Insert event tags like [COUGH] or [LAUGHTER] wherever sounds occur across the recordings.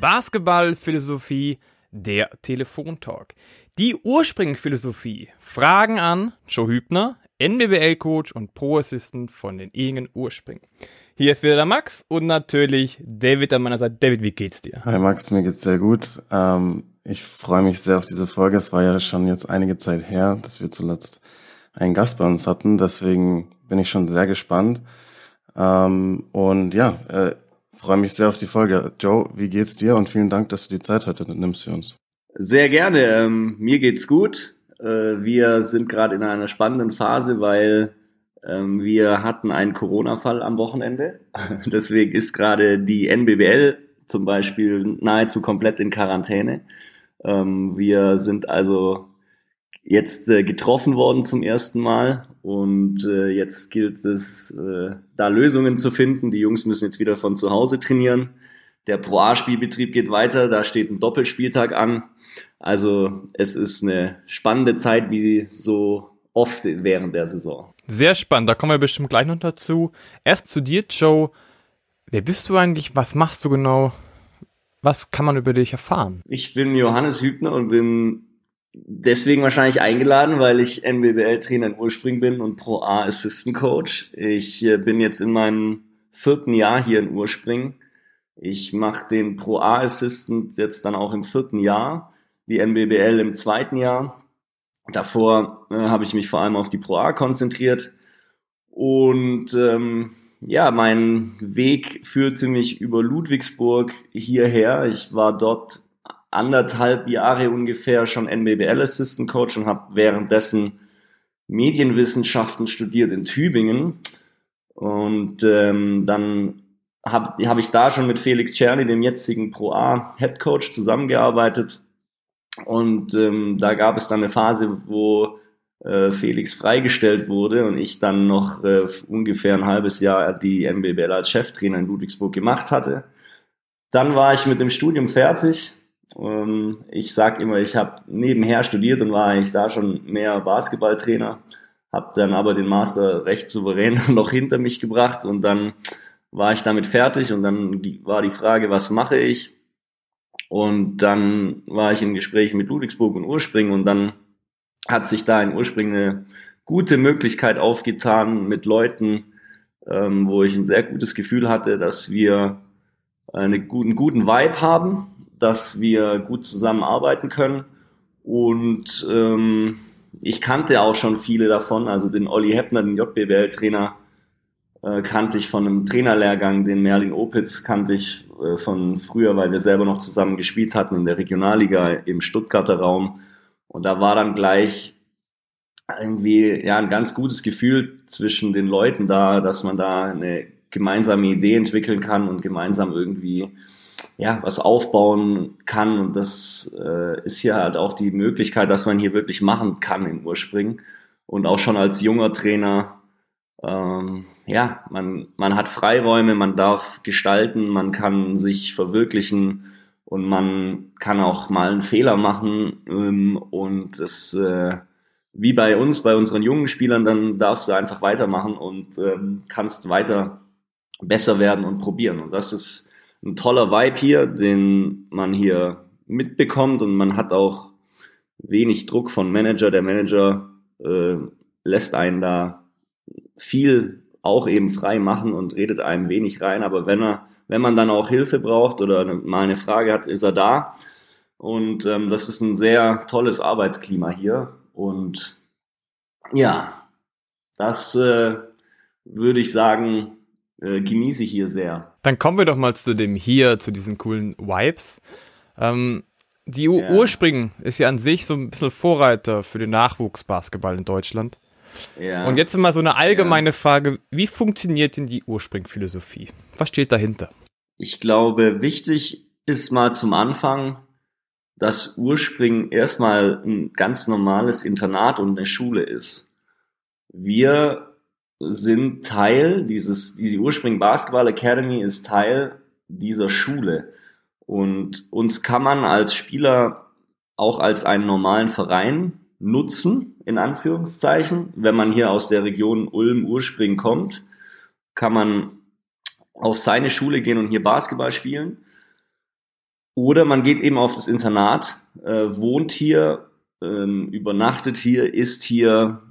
Basketballphilosophie, der Telefontalk. Die Ursprungphilosophie. Fragen an Joe Hübner, NBBL-Coach und Pro-Assistant von den Ingen Urspring. Hier ist wieder der Max und natürlich David an meiner Seite. David, wie geht's dir? Hi Max, mir geht's sehr gut. Ähm, ich freue mich sehr auf diese Folge. Es war ja schon jetzt einige Zeit her, dass wir zuletzt einen Gast bei uns hatten. Deswegen bin ich schon sehr gespannt. Ähm, und ja, äh, Freue mich sehr auf die Folge. Joe, wie geht's dir? Und vielen Dank, dass du die Zeit heute nimmst für uns. Sehr gerne. Ähm, mir geht's gut. Äh, wir sind gerade in einer spannenden Phase, weil ähm, wir hatten einen Corona-Fall am Wochenende. [LAUGHS] Deswegen ist gerade die NBBL zum Beispiel nahezu komplett in Quarantäne. Ähm, wir sind also jetzt äh, getroffen worden zum ersten Mal und äh, jetzt gilt es, äh, da Lösungen zu finden. Die Jungs müssen jetzt wieder von zu Hause trainieren. Der Pro A-Spielbetrieb geht weiter, da steht ein Doppelspieltag an. Also es ist eine spannende Zeit, wie so oft während der Saison. Sehr spannend, da kommen wir bestimmt gleich noch dazu. Erst zu dir, Joe. Wer bist du eigentlich? Was machst du genau? Was kann man über dich erfahren? Ich bin Johannes Hübner und bin deswegen wahrscheinlich eingeladen, weil ich NBBL-Trainer in Urspring bin und Pro A Assistant Coach. Ich äh, bin jetzt in meinem vierten Jahr hier in Urspring. Ich mache den Pro A Assistant jetzt dann auch im vierten Jahr, die NBBL im zweiten Jahr. Davor äh, habe ich mich vor allem auf die Pro A konzentriert und ähm, ja, mein Weg führte mich über Ludwigsburg hierher. Ich war dort anderthalb Jahre ungefähr schon NBBL Assistant Coach und habe währenddessen Medienwissenschaften studiert in Tübingen. Und ähm, dann habe hab ich da schon mit Felix Czerny, dem jetzigen Pro A Head Coach, zusammengearbeitet. Und ähm, da gab es dann eine Phase, wo äh, Felix freigestellt wurde und ich dann noch äh, ungefähr ein halbes Jahr die NBBL als Cheftrainer in Ludwigsburg gemacht hatte. Dann war ich mit dem Studium fertig ähm, ich sag immer, ich habe nebenher studiert und war eigentlich da schon mehr Basketballtrainer, habe dann aber den Master recht souverän [LAUGHS] noch hinter mich gebracht und dann war ich damit fertig und dann war die Frage, was mache ich? Und dann war ich in Gesprächen mit Ludwigsburg und Urspring und dann hat sich da in Urspring eine gute Möglichkeit aufgetan mit Leuten, ähm, wo ich ein sehr gutes Gefühl hatte, dass wir einen guten, guten Vibe haben dass wir gut zusammenarbeiten können. Und ähm, ich kannte auch schon viele davon, also den Olli Heppner, den JBL-Trainer, äh, kannte ich von einem Trainerlehrgang, den Merlin Opitz kannte ich äh, von früher, weil wir selber noch zusammen gespielt hatten in der Regionalliga im Stuttgarter Raum. Und da war dann gleich irgendwie ja ein ganz gutes Gefühl zwischen den Leuten da, dass man da eine gemeinsame Idee entwickeln kann und gemeinsam irgendwie ja, was aufbauen kann. Und das äh, ist hier halt auch die Möglichkeit, dass man hier wirklich machen kann im Urspring. Und auch schon als junger Trainer, ähm, ja, man, man hat Freiräume, man darf gestalten, man kann sich verwirklichen und man kann auch mal einen Fehler machen. Ähm, und das, äh, wie bei uns, bei unseren jungen Spielern, dann darfst du einfach weitermachen und ähm, kannst weiter besser werden und probieren. Und das ist ein toller Vibe hier, den man hier mitbekommt und man hat auch wenig Druck von Manager. Der Manager äh, lässt einen da viel auch eben frei machen und redet einem wenig rein, aber wenn er, wenn man dann auch Hilfe braucht oder mal eine Frage hat, ist er da. Und ähm, das ist ein sehr tolles Arbeitsklima hier. Und ja, das äh, würde ich sagen, äh, genieße ich hier sehr. Dann kommen wir doch mal zu dem hier, zu diesen coolen Vibes. Ähm, die ja. Urspring ist ja an sich so ein bisschen Vorreiter für den Nachwuchsbasketball in Deutschland. Ja. Und jetzt mal so eine allgemeine ja. Frage, wie funktioniert denn die Urspring-Philosophie? Was steht dahinter? Ich glaube, wichtig ist mal zum Anfang, dass Urspring erstmal ein ganz normales Internat und eine Schule ist. Wir sind Teil dieses, die Urspring Basketball Academy ist Teil dieser Schule. Und uns kann man als Spieler auch als einen normalen Verein nutzen, in Anführungszeichen. Wenn man hier aus der Region Ulm-Urspring kommt, kann man auf seine Schule gehen und hier Basketball spielen. Oder man geht eben auf das Internat, äh, wohnt hier, ähm, übernachtet hier, isst hier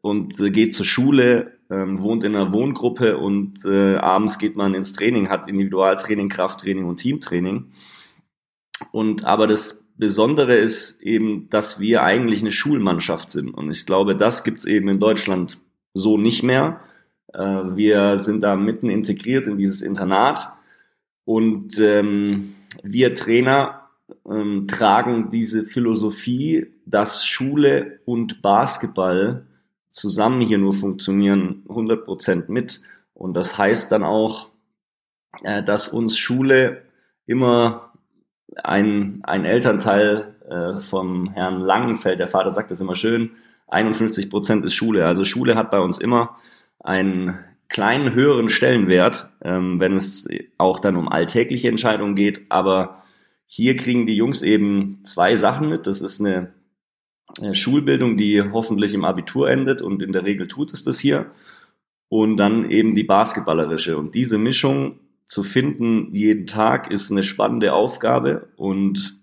und äh, geht zur Schule, ähm, wohnt in einer Wohngruppe und äh, abends geht man ins Training, hat Individualtraining, Krafttraining und Teamtraining. Und aber das Besondere ist eben, dass wir eigentlich eine Schulmannschaft sind. Und ich glaube, das gibt's eben in Deutschland so nicht mehr. Äh, wir sind da mitten integriert in dieses Internat und ähm, wir Trainer ähm, tragen diese Philosophie, dass Schule und Basketball zusammen hier nur funktionieren, 100 Prozent mit. Und das heißt dann auch, äh, dass uns Schule immer ein, ein Elternteil äh, vom Herrn Langenfeld, der Vater sagt das immer schön, 51 Prozent ist Schule. Also Schule hat bei uns immer einen kleinen höheren Stellenwert, ähm, wenn es auch dann um alltägliche Entscheidungen geht. Aber hier kriegen die Jungs eben zwei Sachen mit. Das ist eine Schulbildung, die hoffentlich im Abitur endet und in der Regel tut es das hier. Und dann eben die basketballerische. Und diese Mischung zu finden jeden Tag ist eine spannende Aufgabe. Und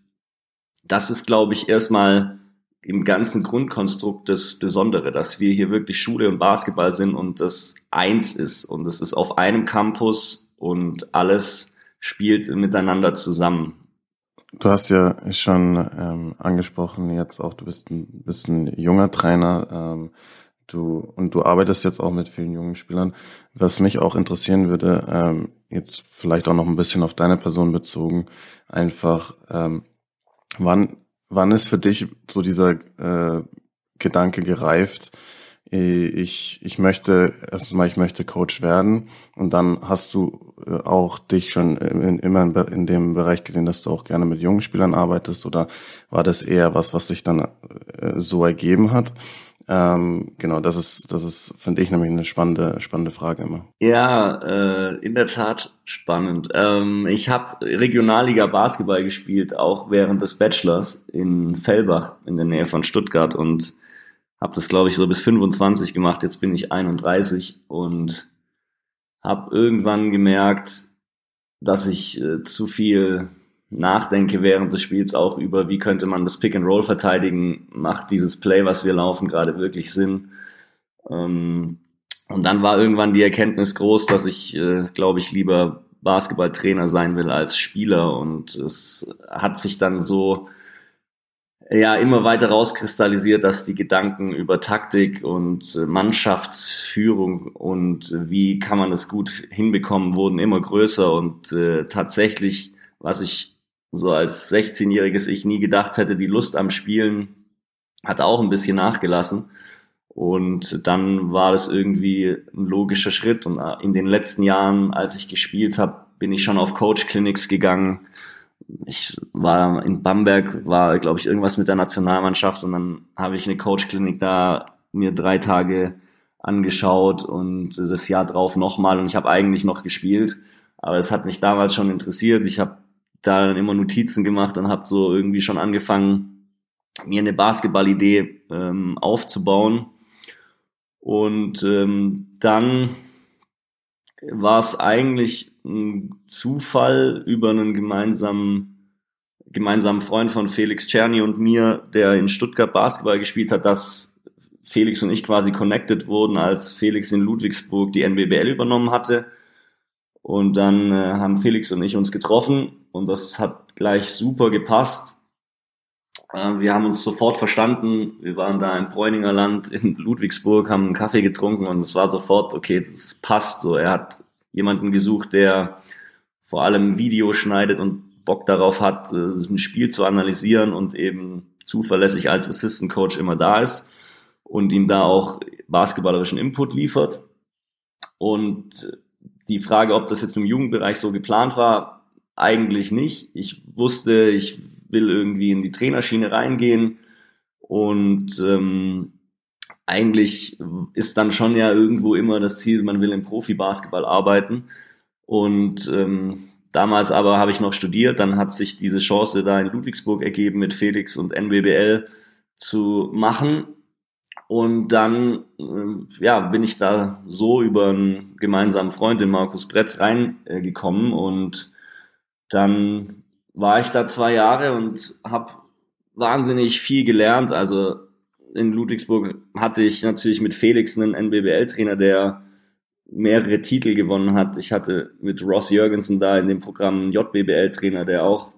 das ist, glaube ich, erstmal im ganzen Grundkonstrukt das Besondere, dass wir hier wirklich Schule und Basketball sind und das eins ist. Und es ist auf einem Campus und alles spielt miteinander zusammen. Du hast ja schon ähm, angesprochen, jetzt auch, du bist ein, bist ein junger Trainer, ähm, du und du arbeitest jetzt auch mit vielen jungen Spielern. Was mich auch interessieren würde, ähm, jetzt vielleicht auch noch ein bisschen auf deine Person bezogen, einfach, ähm, wann, wann ist für dich so dieser äh, Gedanke gereift, ich, ich möchte, erstmal, ich möchte Coach werden. Und dann hast du äh, auch dich schon in, immer in, dem Bereich gesehen, dass du auch gerne mit jungen Spielern arbeitest oder war das eher was, was sich dann äh, so ergeben hat? Ähm, genau, das ist, das ist, finde ich nämlich eine spannende, spannende Frage immer. Ja, äh, in der Tat spannend. Ähm, ich habe Regionalliga Basketball gespielt, auch während des Bachelors in Fellbach in der Nähe von Stuttgart und habe das, glaube ich, so bis 25 gemacht. Jetzt bin ich 31 und habe irgendwann gemerkt, dass ich äh, zu viel nachdenke während des Spiels auch über, wie könnte man das Pick and Roll verteidigen, macht dieses Play, was wir laufen, gerade wirklich Sinn. Ähm, und dann war irgendwann die Erkenntnis groß, dass ich, äh, glaube ich, lieber Basketballtrainer sein will als Spieler. Und es hat sich dann so ja immer weiter rauskristallisiert, dass die Gedanken über Taktik und äh, Mannschaftsführung und äh, wie kann man das gut hinbekommen, wurden immer größer und äh, tatsächlich, was ich so als 16-jähriges Ich nie gedacht hätte, die Lust am Spielen hat auch ein bisschen nachgelassen. Und dann war das irgendwie ein logischer Schritt. Und äh, in den letzten Jahren, als ich gespielt habe, bin ich schon auf Coach-Clinics gegangen, ich war in Bamberg, war, glaube ich, irgendwas mit der Nationalmannschaft und dann habe ich eine Coach-Klinik da mir drei Tage angeschaut und das Jahr drauf nochmal und ich habe eigentlich noch gespielt, aber es hat mich damals schon interessiert. Ich habe da dann immer Notizen gemacht und habe so irgendwie schon angefangen, mir eine Basketballidee ähm, aufzubauen. Und ähm, dann war es eigentlich ein Zufall über einen gemeinsamen, gemeinsamen Freund von Felix Czerny und mir, der in Stuttgart Basketball gespielt hat, dass Felix und ich quasi connected wurden, als Felix in Ludwigsburg die NBBL übernommen hatte. Und dann äh, haben Felix und ich uns getroffen und das hat gleich super gepasst. Äh, wir haben uns sofort verstanden. Wir waren da im Bräuninger Land in Ludwigsburg, haben einen Kaffee getrunken und es war sofort, okay, das passt so. Er hat jemanden gesucht, der vor allem Video schneidet und Bock darauf hat, äh, ein Spiel zu analysieren und eben zuverlässig als Assistant Coach immer da ist und ihm da auch basketballerischen Input liefert. Und die Frage, ob das jetzt im Jugendbereich so geplant war, eigentlich nicht. Ich wusste, ich will irgendwie in die Trainerschiene reingehen und ähm, eigentlich ist dann schon ja irgendwo immer das Ziel, man will im Profi-Basketball arbeiten. Und ähm, damals aber habe ich noch studiert, dann hat sich diese Chance da in Ludwigsburg ergeben, mit Felix und NBBL zu machen. Und dann äh, ja, bin ich da so über einen gemeinsamen Freund, den Markus Bretz, reingekommen. Äh, und dann war ich da zwei Jahre und habe wahnsinnig viel gelernt. Also in Ludwigsburg hatte ich natürlich mit Felix einen NBBL-Trainer, der mehrere Titel gewonnen hat. Ich hatte mit Ross Jürgensen da in dem Programm einen JBBL-Trainer, der auch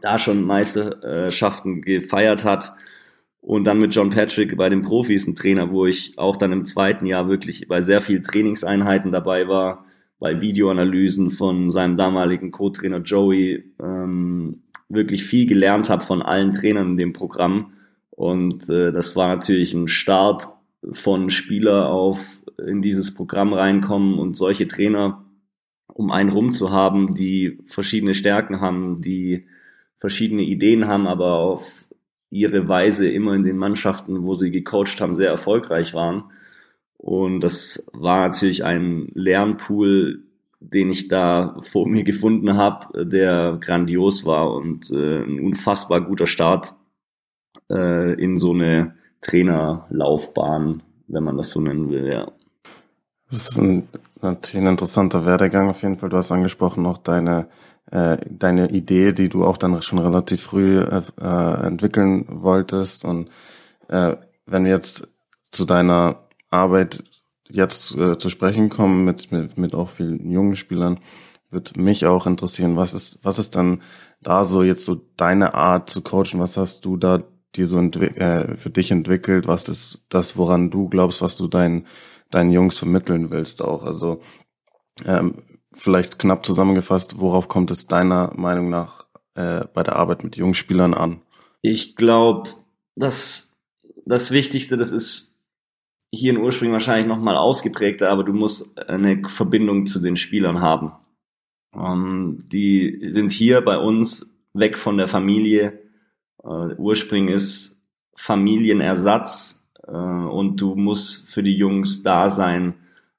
da schon Meisterschaften gefeiert hat. Und dann mit John Patrick bei den Profis ein Trainer, wo ich auch dann im zweiten Jahr wirklich bei sehr vielen Trainingseinheiten dabei war, bei Videoanalysen von seinem damaligen Co-Trainer Joey, ähm, wirklich viel gelernt habe von allen Trainern in dem Programm. Und äh, das war natürlich ein Start von Spieler auf in dieses Programm reinkommen und solche Trainer um einen rum zu haben, die verschiedene Stärken haben, die verschiedene Ideen haben, aber auf ihre Weise immer in den Mannschaften, wo sie gecoacht haben, sehr erfolgreich waren. Und das war natürlich ein Lernpool, den ich da vor mir gefunden habe, der grandios war und äh, ein unfassbar guter Start äh, in so eine Trainerlaufbahn, wenn man das so nennen will, ja. Das ist ein, natürlich ein interessanter Werdegang auf jeden Fall. Du hast angesprochen noch deine, äh, deine Idee, die du auch dann schon relativ früh äh, äh, entwickeln wolltest. Und äh, wenn wir jetzt zu deiner Arbeit jetzt äh, zu sprechen kommen mit, mit, mit auch vielen jungen Spielern, wird mich auch interessieren, was ist, was ist dann da so jetzt so deine Art zu coachen? Was hast du da dir so äh, für dich entwickelt? Was ist das, woran du glaubst, was du deinen deinen Jungs vermitteln willst auch. Also ähm, vielleicht knapp zusammengefasst, worauf kommt es deiner Meinung nach äh, bei der Arbeit mit Jungspielern an? Ich glaube, dass das Wichtigste, das ist hier in Ursprung wahrscheinlich nochmal ausgeprägter, aber du musst eine Verbindung zu den Spielern haben. Ähm, die sind hier bei uns weg von der Familie. Äh, Ursprung ist Familienersatz äh, und du musst für die Jungs da sein.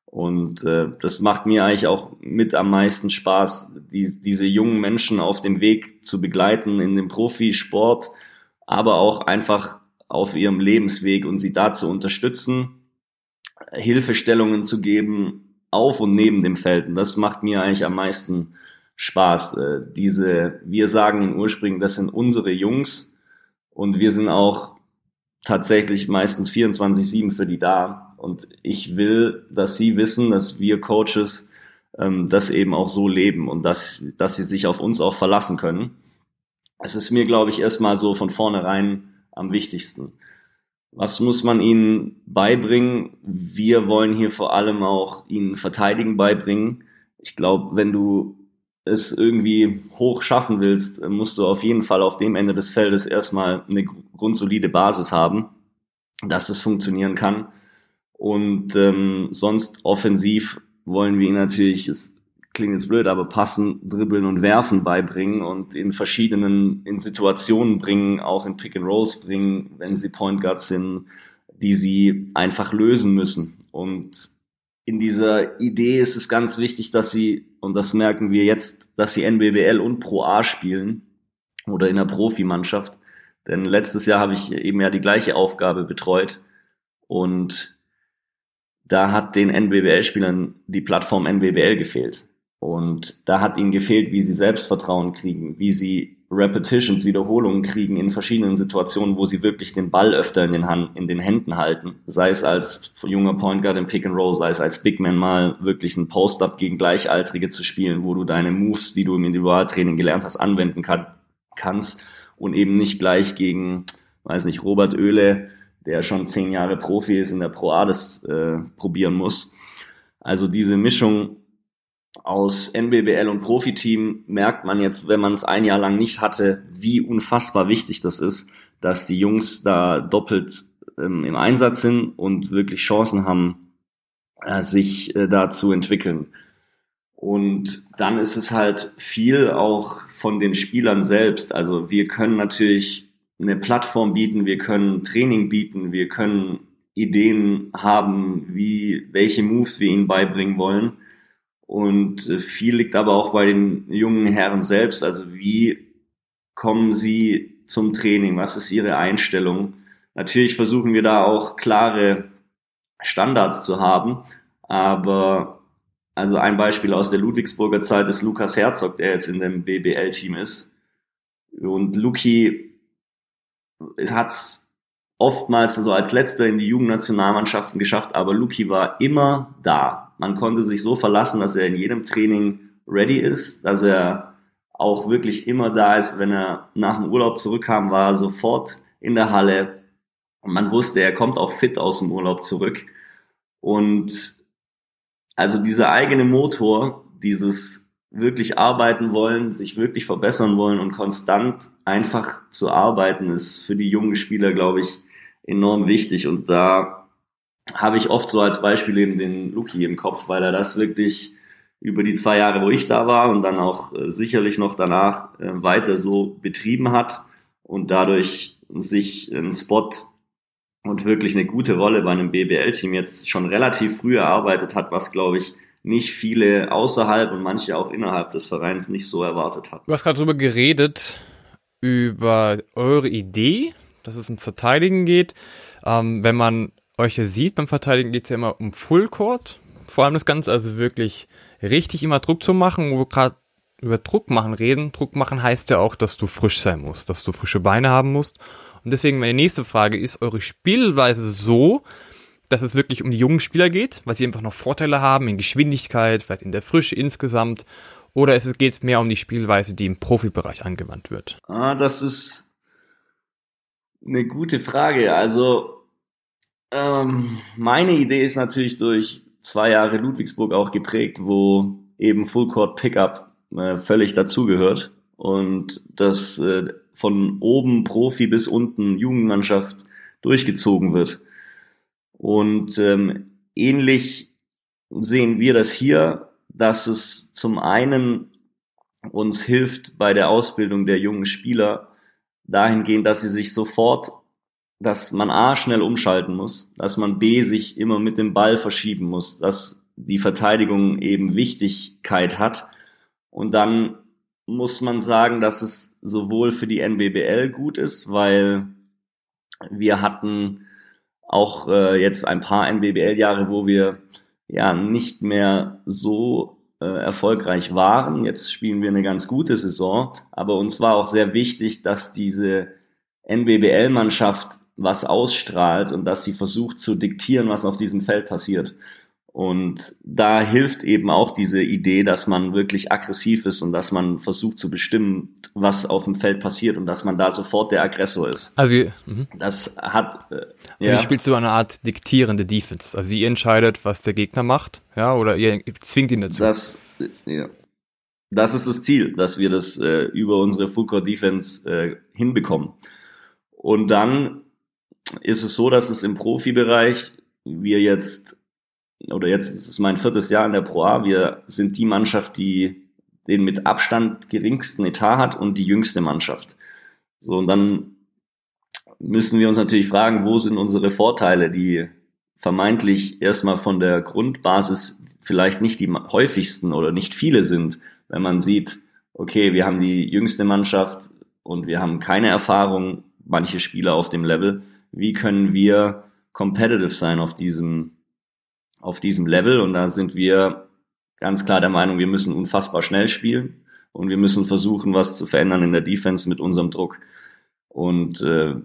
Und äh, das macht mir eigentlich auch mit am meisten Spaß, die, diese jungen Menschen auf dem Weg zu begleiten in dem Profisport, aber auch einfach auf ihrem Lebensweg und sie da zu unterstützen, Hilfestellungen zu geben auf und neben dem Feld. Und das macht mir eigentlich am meisten Spaß. Äh, diese, wir sagen in Ursprüngen, das sind unsere Jungs und wir sind auch tatsächlich meistens 24-7 für die da. Und ich will, dass sie wissen, dass wir Coaches ähm, das eben auch so leben und dass, dass sie sich auf uns auch verlassen können. Es ist mir, glaube ich, erstmal so von vornherein am wichtigsten. Was muss man ihnen beibringen? Wir wollen hier vor allem auch ihnen Verteidigen beibringen. Ich glaube, wenn du es irgendwie hoch schaffen willst, musst du auf jeden Fall auf dem Ende des Feldes erstmal eine grundsolide Basis haben, dass es funktionieren kann. Und ähm, sonst offensiv wollen wir ihn natürlich, es klingt jetzt blöd, aber passen, dribbeln und werfen beibringen und in verschiedenen in Situationen bringen, auch in Pick and Rolls bringen, wenn sie Point Guards sind, die sie einfach lösen müssen. Und in dieser Idee ist es ganz wichtig, dass sie, und das merken wir jetzt, dass sie NBBL und Pro A spielen oder in der Profimannschaft. Denn letztes Jahr habe ich eben ja die gleiche Aufgabe betreut und da hat den NBBL-Spielern die Plattform NBBL gefehlt. Und da hat ihnen gefehlt, wie sie Selbstvertrauen kriegen, wie sie Repetitions, Wiederholungen kriegen in verschiedenen Situationen, wo sie wirklich den Ball öfter in den, Hand, in den Händen halten. Sei es als junger Point Guard im Pick and Roll, sei es als Big Man mal wirklich ein Post-Up gegen Gleichaltrige zu spielen, wo du deine Moves, die du im Individualtraining gelernt hast, anwenden kann, kannst und eben nicht gleich gegen, weiß nicht, Robert Oehle, der schon zehn Jahre Profi ist in der Pro A, äh, probieren muss. Also diese Mischung aus NBBL und Profiteam merkt man jetzt, wenn man es ein Jahr lang nicht hatte, wie unfassbar wichtig das ist, dass die Jungs da doppelt ähm, im Einsatz sind und wirklich Chancen haben, äh, sich äh, da zu entwickeln. Und dann ist es halt viel auch von den Spielern selbst. Also wir können natürlich eine Plattform bieten, wir können Training bieten, wir können Ideen haben, wie, welche Moves wir ihnen beibringen wollen. Und äh, viel liegt aber auch bei den jungen Herren selbst. Also wie kommen sie zum Training? Was ist ihre Einstellung? Natürlich versuchen wir da auch klare Standards zu haben. Aber also ein Beispiel aus der Ludwigsburger Zeit ist Lukas Herzog, der jetzt in dem BBL-Team ist. Und Luki hat oftmals so als letzter in die Jugendnationalmannschaften geschafft, aber Luki war immer da. Man konnte sich so verlassen, dass er in jedem Training ready ist, dass er auch wirklich immer da ist. Wenn er nach dem Urlaub zurückkam, war er sofort in der Halle. Und man wusste, er kommt auch fit aus dem Urlaub zurück. Und also dieser eigene Motor, dieses wirklich arbeiten wollen, sich wirklich verbessern wollen und konstant einfach zu arbeiten, ist für die jungen Spieler, glaube ich, enorm wichtig. Und da habe ich oft so als Beispiel eben den Luki im Kopf, weil er das wirklich über die zwei Jahre, wo ich da war und dann auch äh, sicherlich noch danach äh, weiter so betrieben hat und dadurch sich einen Spot und wirklich eine gute Rolle bei einem BBL-Team jetzt schon relativ früh erarbeitet hat, was glaube ich nicht viele außerhalb und manche auch innerhalb des Vereins nicht so erwartet hat. Du hast gerade darüber geredet, über eure Idee, dass es um Verteidigen geht. Ähm, wenn man euch hier sieht beim Verteidigen geht es ja immer um Full Court. Vor allem das Ganze, also wirklich richtig immer Druck zu machen, wo wir gerade über Druck machen reden. Druck machen heißt ja auch, dass du frisch sein musst, dass du frische Beine haben musst. Und deswegen meine nächste Frage ist eure Spielweise so, dass es wirklich um die jungen Spieler geht, weil sie einfach noch Vorteile haben in Geschwindigkeit, vielleicht in der Frische insgesamt, oder es geht mehr um die Spielweise, die im Profibereich angewandt wird? Ah, das ist eine gute Frage. Also ähm, meine Idee ist natürlich durch zwei Jahre Ludwigsburg auch geprägt, wo eben Full Court Pickup äh, völlig dazugehört und das äh, von oben Profi bis unten Jugendmannschaft durchgezogen wird. Und ähm, ähnlich sehen wir das hier, dass es zum einen uns hilft bei der Ausbildung der jungen Spieler dahingehend, dass sie sich sofort dass man A schnell umschalten muss, dass man B sich immer mit dem Ball verschieben muss, dass die Verteidigung eben Wichtigkeit hat. Und dann muss man sagen, dass es sowohl für die NBBL gut ist, weil wir hatten auch äh, jetzt ein paar NBBL-Jahre, wo wir ja nicht mehr so äh, erfolgreich waren. Jetzt spielen wir eine ganz gute Saison, aber uns war auch sehr wichtig, dass diese NBBL-Mannschaft was ausstrahlt und dass sie versucht zu diktieren, was auf diesem Feld passiert. Und da hilft eben auch diese Idee, dass man wirklich aggressiv ist und dass man versucht zu bestimmen, was auf dem Feld passiert und dass man da sofort der Aggressor ist. Also mh. das hat äh, also ja. spielst du eine Art diktierende Defense. Also ihr entscheidet, was der Gegner macht, ja, oder ihr zwingt ihn dazu. Das, ja. das ist das Ziel, dass wir das äh, über unsere Full Court Defense äh, hinbekommen. Und dann ist es so, dass es im Profibereich wir jetzt, oder jetzt ist es mein viertes Jahr in der Pro wir sind die Mannschaft, die den mit Abstand geringsten Etat hat und die jüngste Mannschaft. So, und dann müssen wir uns natürlich fragen, wo sind unsere Vorteile, die vermeintlich erstmal von der Grundbasis vielleicht nicht die häufigsten oder nicht viele sind, wenn man sieht, okay, wir haben die jüngste Mannschaft und wir haben keine Erfahrung, manche Spieler auf dem Level wie können wir competitive sein auf diesem, auf diesem Level. Und da sind wir ganz klar der Meinung, wir müssen unfassbar schnell spielen und wir müssen versuchen, was zu verändern in der Defense mit unserem Druck. Und äh,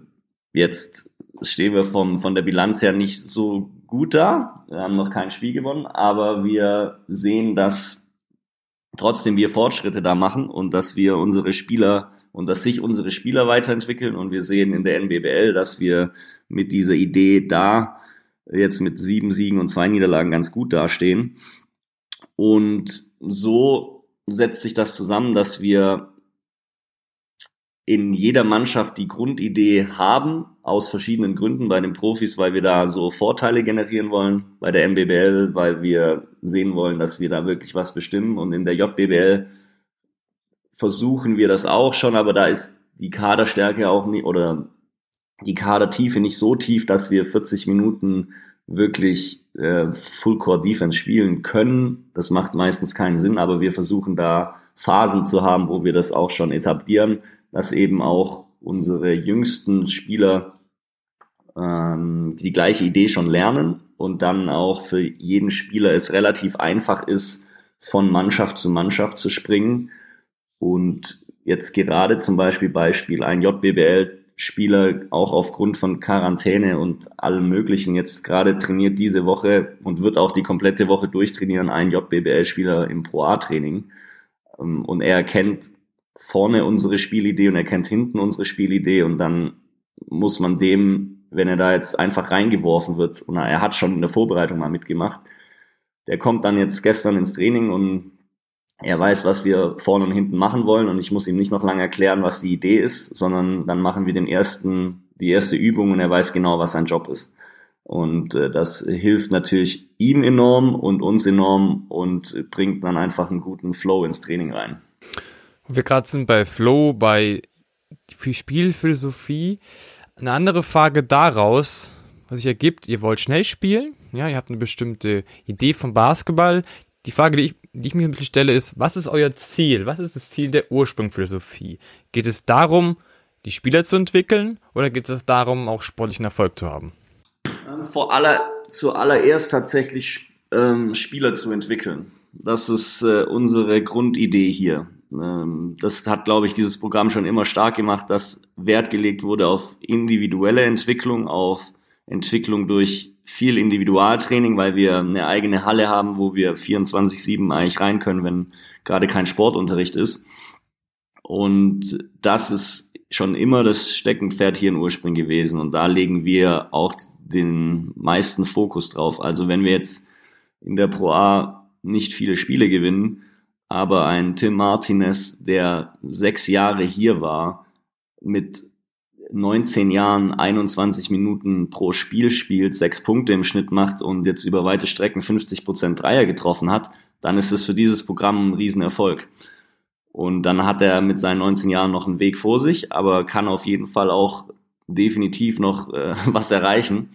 jetzt stehen wir vom, von der Bilanz her nicht so gut da. Wir haben noch kein Spiel gewonnen, aber wir sehen, dass trotzdem wir Fortschritte da machen und dass wir unsere Spieler und dass sich unsere Spieler weiterentwickeln. Und wir sehen in der NBBL, dass wir mit dieser Idee da jetzt mit sieben Siegen und zwei Niederlagen ganz gut dastehen. Und so setzt sich das zusammen, dass wir in jeder Mannschaft die Grundidee haben, aus verschiedenen Gründen. Bei den Profis, weil wir da so Vorteile generieren wollen. Bei der MBBL, weil wir sehen wollen, dass wir da wirklich was bestimmen. Und in der JBBL versuchen wir das auch schon, aber da ist die Kaderstärke auch nicht oder die Kadertiefe nicht so tief, dass wir 40 Minuten wirklich äh, Full Core Defense spielen können. Das macht meistens keinen Sinn, aber wir versuchen da Phasen zu haben, wo wir das auch schon etablieren, dass eben auch unsere jüngsten Spieler ähm, die gleiche Idee schon lernen und dann auch für jeden Spieler es relativ einfach ist, von Mannschaft zu Mannschaft zu springen und jetzt gerade zum Beispiel Beispiel ein JBBL-Spieler auch aufgrund von Quarantäne und allem Möglichen jetzt gerade trainiert diese Woche und wird auch die komplette Woche durchtrainieren, ein JBBL-Spieler im Pro A-Training. Ähm, und er kennt vorne unsere Spielidee und er kennt hinten unsere Spielidee und dann muss man dem, wenn er da jetzt einfach reingeworfen wird, und er hat schon in der Vorbereitung mal mitgemacht, der kommt dann jetzt gestern ins Training und er weiß, was wir vorne und hinten machen wollen und ich muss ihm nicht noch lange erklären, was die Idee ist, sondern dann machen wir den ersten, die erste Übung und er weiß genau, was sein Job ist. Und äh, das hilft natürlich ihm enorm und uns enorm und bringt dann einfach einen guten Flow ins Training rein. Wir gerade sind bei Flow, bei Spielphilosophie. Eine andere Frage daraus, was sich ergibt, ihr wollt schnell spielen, ja, ihr habt eine bestimmte Idee vom Basketball. Die Frage, die ich, die ich mir ein bisschen stelle, ist, was ist euer Ziel? Was ist das Ziel der Ursprungphilosophie? Geht es darum, die Spieler zu entwickeln oder geht es darum, auch sportlichen Erfolg zu haben? Ähm, vor aller, zuallererst tatsächlich ähm, Spieler zu entwickeln. Das ist äh, unsere Grundidee hier. Ähm, das hat, glaube ich, dieses Programm schon immer stark gemacht, dass Wert gelegt wurde auf individuelle Entwicklung, auf Entwicklung durch viel Individualtraining, weil wir eine eigene Halle haben, wo wir 24-7 eigentlich rein können, wenn gerade kein Sportunterricht ist. Und das ist schon immer das Steckenpferd hier in Ursprung gewesen. Und da legen wir auch den meisten Fokus drauf. Also wenn wir jetzt in der Pro A nicht viele Spiele gewinnen, aber ein Tim Martinez, der sechs Jahre hier war, mit 19 Jahren 21 Minuten pro Spiel spielt, sechs Punkte im Schnitt macht und jetzt über weite Strecken 50 Prozent Dreier getroffen hat, dann ist es für dieses Programm ein Riesenerfolg. Und dann hat er mit seinen 19 Jahren noch einen Weg vor sich, aber kann auf jeden Fall auch definitiv noch äh, [LAUGHS] was erreichen.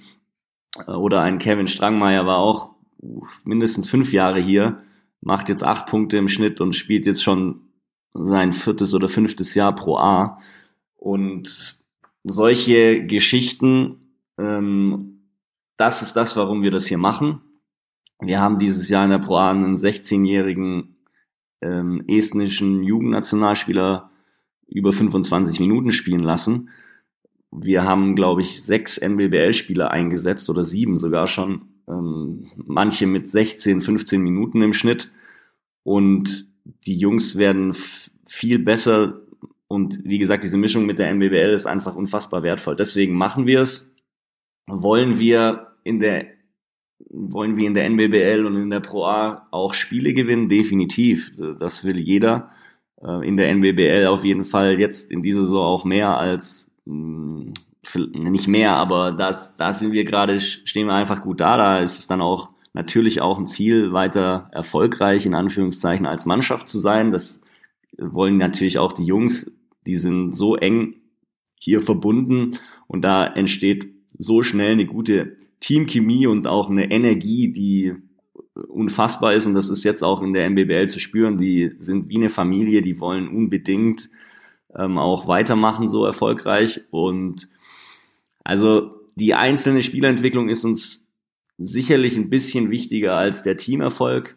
Oder ein Kevin Strangmeier war auch mindestens fünf Jahre hier, macht jetzt acht Punkte im Schnitt und spielt jetzt schon sein viertes oder fünftes Jahr pro A. Und solche Geschichten, ähm, das ist das, warum wir das hier machen. Wir haben dieses Jahr in der Pro A einen 16-jährigen ähm, estnischen Jugendnationalspieler über 25 Minuten spielen lassen. Wir haben, glaube ich, sechs NBBL-Spieler eingesetzt oder sieben sogar schon. Ähm, manche mit 16, 15 Minuten im Schnitt. Und die Jungs werden viel besser und wie gesagt, diese Mischung mit der NBBL ist einfach unfassbar wertvoll. Deswegen machen wir es. Wollen wir in der wollen wir in der NBBL und in der Pro A auch Spiele gewinnen? Definitiv. Das will jeder. Äh, in der NBBL auf jeden Fall jetzt in dieser Saison auch mehr als hm, nicht mehr, aber das, da sind wir gerade, stehen wir einfach gut da. Da ist es dann auch natürlich auch ein Ziel, weiter erfolgreich in Anführungszeichen als Mannschaft zu sein. Das wollen natürlich auch die Jungs die sind so eng hier verbunden und da entsteht so schnell eine gute Teamchemie und auch eine Energie, die unfassbar ist und das ist jetzt auch in der MBBL zu spüren. Die sind wie eine Familie, die wollen unbedingt ähm, auch weitermachen so erfolgreich und also die einzelne Spielentwicklung ist uns sicherlich ein bisschen wichtiger als der Teamerfolg.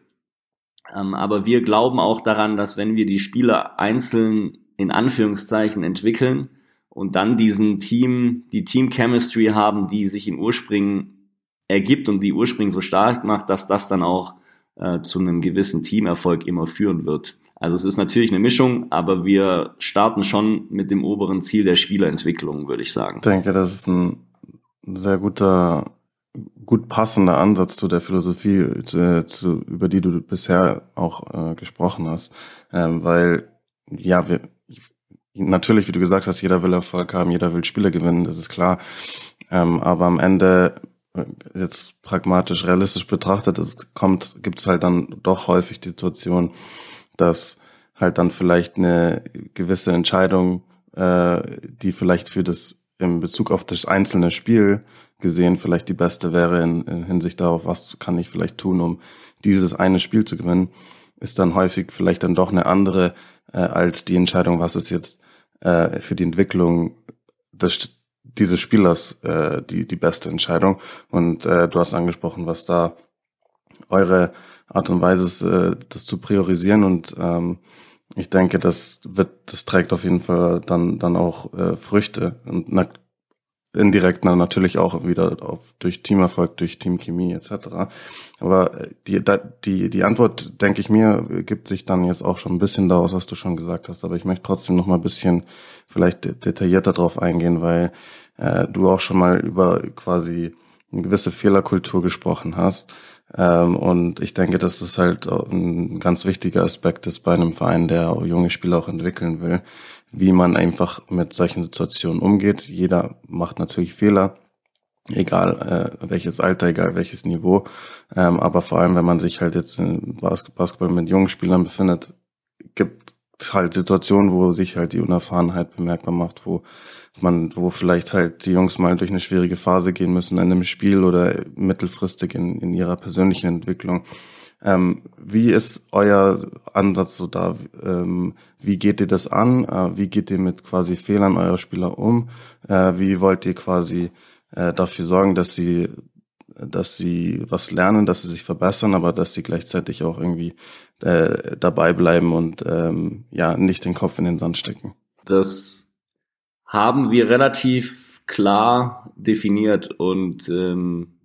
Ähm, aber wir glauben auch daran, dass wenn wir die Spieler einzeln in Anführungszeichen entwickeln und dann diesen Team, die Team Chemistry haben, die sich in Urspringen ergibt und die Urspringen so stark macht, dass das dann auch äh, zu einem gewissen Teamerfolg immer führen wird. Also es ist natürlich eine Mischung, aber wir starten schon mit dem oberen Ziel der Spielerentwicklung, würde ich sagen. Ich denke, das ist ein sehr guter, gut passender Ansatz zu der Philosophie, zu, zu, über die du bisher auch äh, gesprochen hast, ähm, weil ja, wir, natürlich, wie du gesagt hast, jeder will Erfolg haben, jeder will Spiele gewinnen, das ist klar. Ähm, aber am Ende, äh, jetzt pragmatisch, realistisch betrachtet, es kommt, gibt es halt dann doch häufig die Situation, dass halt dann vielleicht eine gewisse Entscheidung, äh, die vielleicht für das in Bezug auf das einzelne Spiel gesehen vielleicht die beste wäre in, in Hinsicht darauf, was kann ich vielleicht tun, um dieses eine Spiel zu gewinnen, ist dann häufig vielleicht dann doch eine andere äh, als die Entscheidung, was ist jetzt äh, für die Entwicklung des, dieses Spielers äh, die, die beste Entscheidung. Und äh, du hast angesprochen, was da eure Art und Weise ist, äh, das zu priorisieren. Und ähm, ich denke, das wird, das trägt auf jeden Fall dann, dann auch äh, Früchte. Und na, indirekt natürlich auch wieder auf, durch Teamerfolg, durch Teamchemie etc. Aber äh, die, die, die Antwort, denke ich mir, gibt sich dann jetzt auch schon ein bisschen daraus, was du schon gesagt hast. Aber ich möchte trotzdem noch mal ein bisschen vielleicht detaillierter drauf eingehen, weil äh, du auch schon mal über quasi eine gewisse Fehlerkultur gesprochen hast. Ähm, und ich denke, dass das halt ein ganz wichtiger Aspekt ist bei einem Verein, der junge Spieler auch entwickeln will, wie man einfach mit solchen Situationen umgeht. Jeder macht natürlich Fehler, egal äh, welches Alter, egal welches Niveau. Ähm, aber vor allem, wenn man sich halt jetzt in Basketball mit jungen Spielern befindet, gibt halt Situationen, wo sich halt die Unerfahrenheit bemerkbar macht, wo man, wo vielleicht halt die Jungs mal durch eine schwierige Phase gehen müssen in einem Spiel oder mittelfristig in, in ihrer persönlichen Entwicklung. Ähm, wie ist euer Ansatz so da? Ähm, wie geht ihr das an? Äh, wie geht ihr mit quasi Fehlern eurer Spieler um? Äh, wie wollt ihr quasi äh, dafür sorgen, dass sie, dass sie was lernen, dass sie sich verbessern, aber dass sie gleichzeitig auch irgendwie äh, dabei bleiben und ähm, ja nicht den Kopf in den Sand stecken? Das haben wir relativ klar definiert und ähm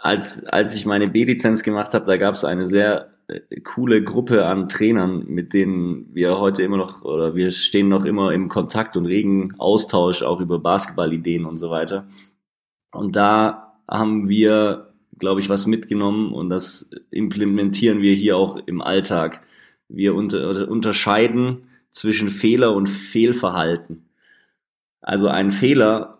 als, als ich meine B-Lizenz gemacht habe, da gab es eine sehr äh, coole Gruppe an Trainern, mit denen wir heute immer noch oder wir stehen noch immer im Kontakt und regen Austausch auch über Basketballideen und so weiter. Und da haben wir, glaube ich, was mitgenommen und das implementieren wir hier auch im Alltag. Wir unter, unterscheiden zwischen Fehler und Fehlverhalten. Also ein Fehler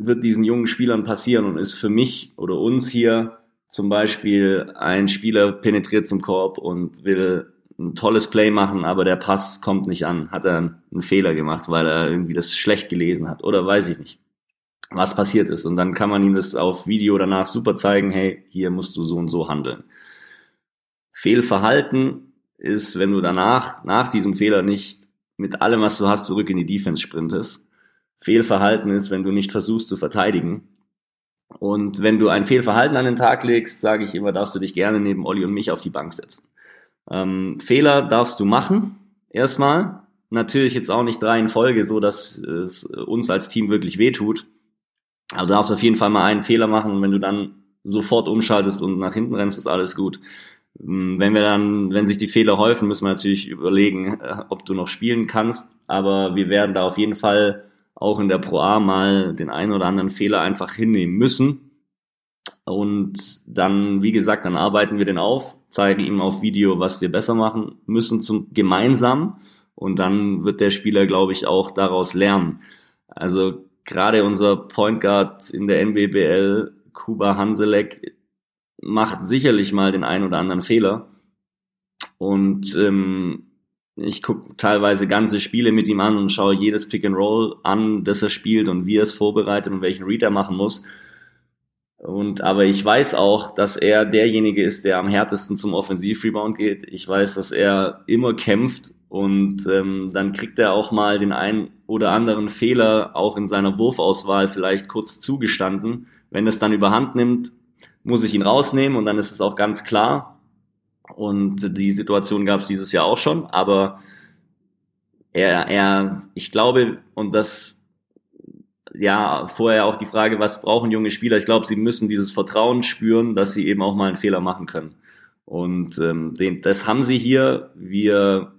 wird diesen jungen Spielern passieren und ist für mich oder uns hier zum Beispiel ein Spieler penetriert zum Korb und will ein tolles Play machen, aber der Pass kommt nicht an. Hat er einen Fehler gemacht, weil er irgendwie das schlecht gelesen hat oder weiß ich nicht, was passiert ist. Und dann kann man ihm das auf Video danach super zeigen, hey, hier musst du so und so handeln. Fehlverhalten ist, wenn du danach, nach diesem Fehler nicht mit allem, was du hast, zurück in die Defense sprintest Fehlverhalten ist, wenn du nicht versuchst zu verteidigen. Und wenn du ein Fehlverhalten an den Tag legst, sage ich immer, darfst du dich gerne neben Olli und mich auf die Bank setzen. Ähm, Fehler darfst du machen, erstmal. Natürlich jetzt auch nicht drei in Folge, so dass es uns als Team wirklich wehtut. Aber du darfst auf jeden Fall mal einen Fehler machen und wenn du dann sofort umschaltest und nach hinten rennst, ist alles gut. Ähm, wenn wir dann, wenn sich die Fehler häufen, müssen wir natürlich überlegen, äh, ob du noch spielen kannst. Aber wir werden da auf jeden Fall auch in der Pro A mal den einen oder anderen Fehler einfach hinnehmen müssen. Und dann, wie gesagt, dann arbeiten wir den auf, zeigen ihm auf Video, was wir besser machen müssen zum gemeinsam. Und dann wird der Spieler, glaube ich, auch daraus lernen. Also gerade unser Point Guard in der NBBL, Kuba Hanselek, macht sicherlich mal den einen oder anderen Fehler. Und ähm, ich gucke teilweise ganze Spiele mit ihm an und schaue jedes Pick and Roll an, das er spielt und wie er es vorbereitet und welchen Read er machen muss. Und aber ich weiß auch, dass er derjenige ist, der am härtesten zum Offensivrebound geht. Ich weiß, dass er immer kämpft und ähm, dann kriegt er auch mal den einen oder anderen Fehler auch in seiner Wurfauswahl vielleicht kurz zugestanden. Wenn es dann überhand nimmt, muss ich ihn rausnehmen und dann ist es auch ganz klar, und die Situation gab es dieses Jahr auch schon, aber er, er, ich glaube, und das, ja, vorher auch die Frage, was brauchen junge Spieler? Ich glaube, sie müssen dieses Vertrauen spüren, dass sie eben auch mal einen Fehler machen können. Und ähm, den, das haben sie hier. Wir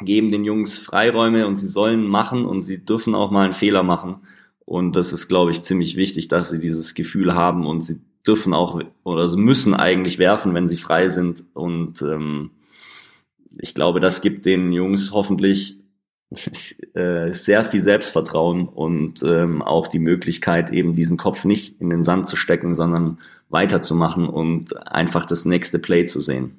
geben den Jungs Freiräume und sie sollen machen und sie dürfen auch mal einen Fehler machen. Und das ist, glaube ich, ziemlich wichtig, dass sie dieses Gefühl haben und sie dürfen auch oder sie müssen eigentlich werfen, wenn sie frei sind. Und ähm, ich glaube, das gibt den Jungs hoffentlich [LAUGHS] äh, sehr viel Selbstvertrauen und ähm, auch die Möglichkeit, eben diesen Kopf nicht in den Sand zu stecken, sondern weiterzumachen und einfach das nächste Play zu sehen.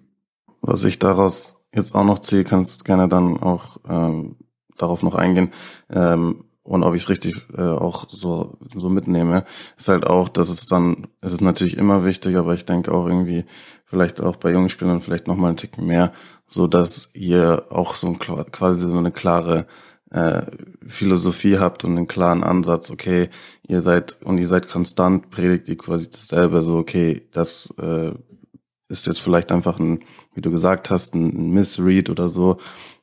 Was ich daraus jetzt auch noch ziehe, kannst gerne dann auch ähm, darauf noch eingehen. Ähm, und ob ich es richtig äh, auch so so mitnehme, ist halt auch, dass es dann, es ist natürlich immer wichtig, aber ich denke auch irgendwie vielleicht auch bei jungen Spielern vielleicht noch mal ein Tick mehr, so dass ihr auch so ein, quasi so eine klare äh, Philosophie habt und einen klaren Ansatz, okay, ihr seid und ihr seid konstant, predigt ihr quasi dasselbe, so okay, das äh, ist jetzt vielleicht einfach ein, wie du gesagt hast, ein Missread oder so.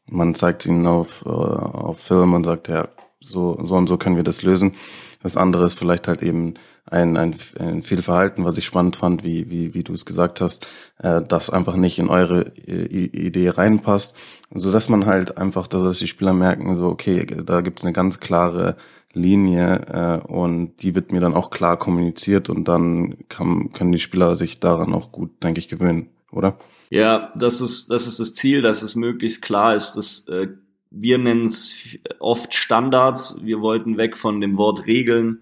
Man zeigt ihnen auf, äh, auf Film und sagt, ja, so, so und so können wir das lösen. Das andere ist vielleicht halt eben ein, ein, ein Fehlverhalten, was ich spannend fand, wie, wie, wie du es gesagt hast, äh, das einfach nicht in eure Idee reinpasst, so dass man halt einfach, dass die Spieler merken, so okay, da gibt's eine ganz klare Linie äh, und die wird mir dann auch klar kommuniziert und dann kann, können die Spieler sich daran auch gut, denke ich, gewöhnen, oder? Ja, das ist das ist das Ziel, dass es möglichst klar ist, dass äh, wir nennen es oft Standards. Wir wollten weg von dem Wort Regeln.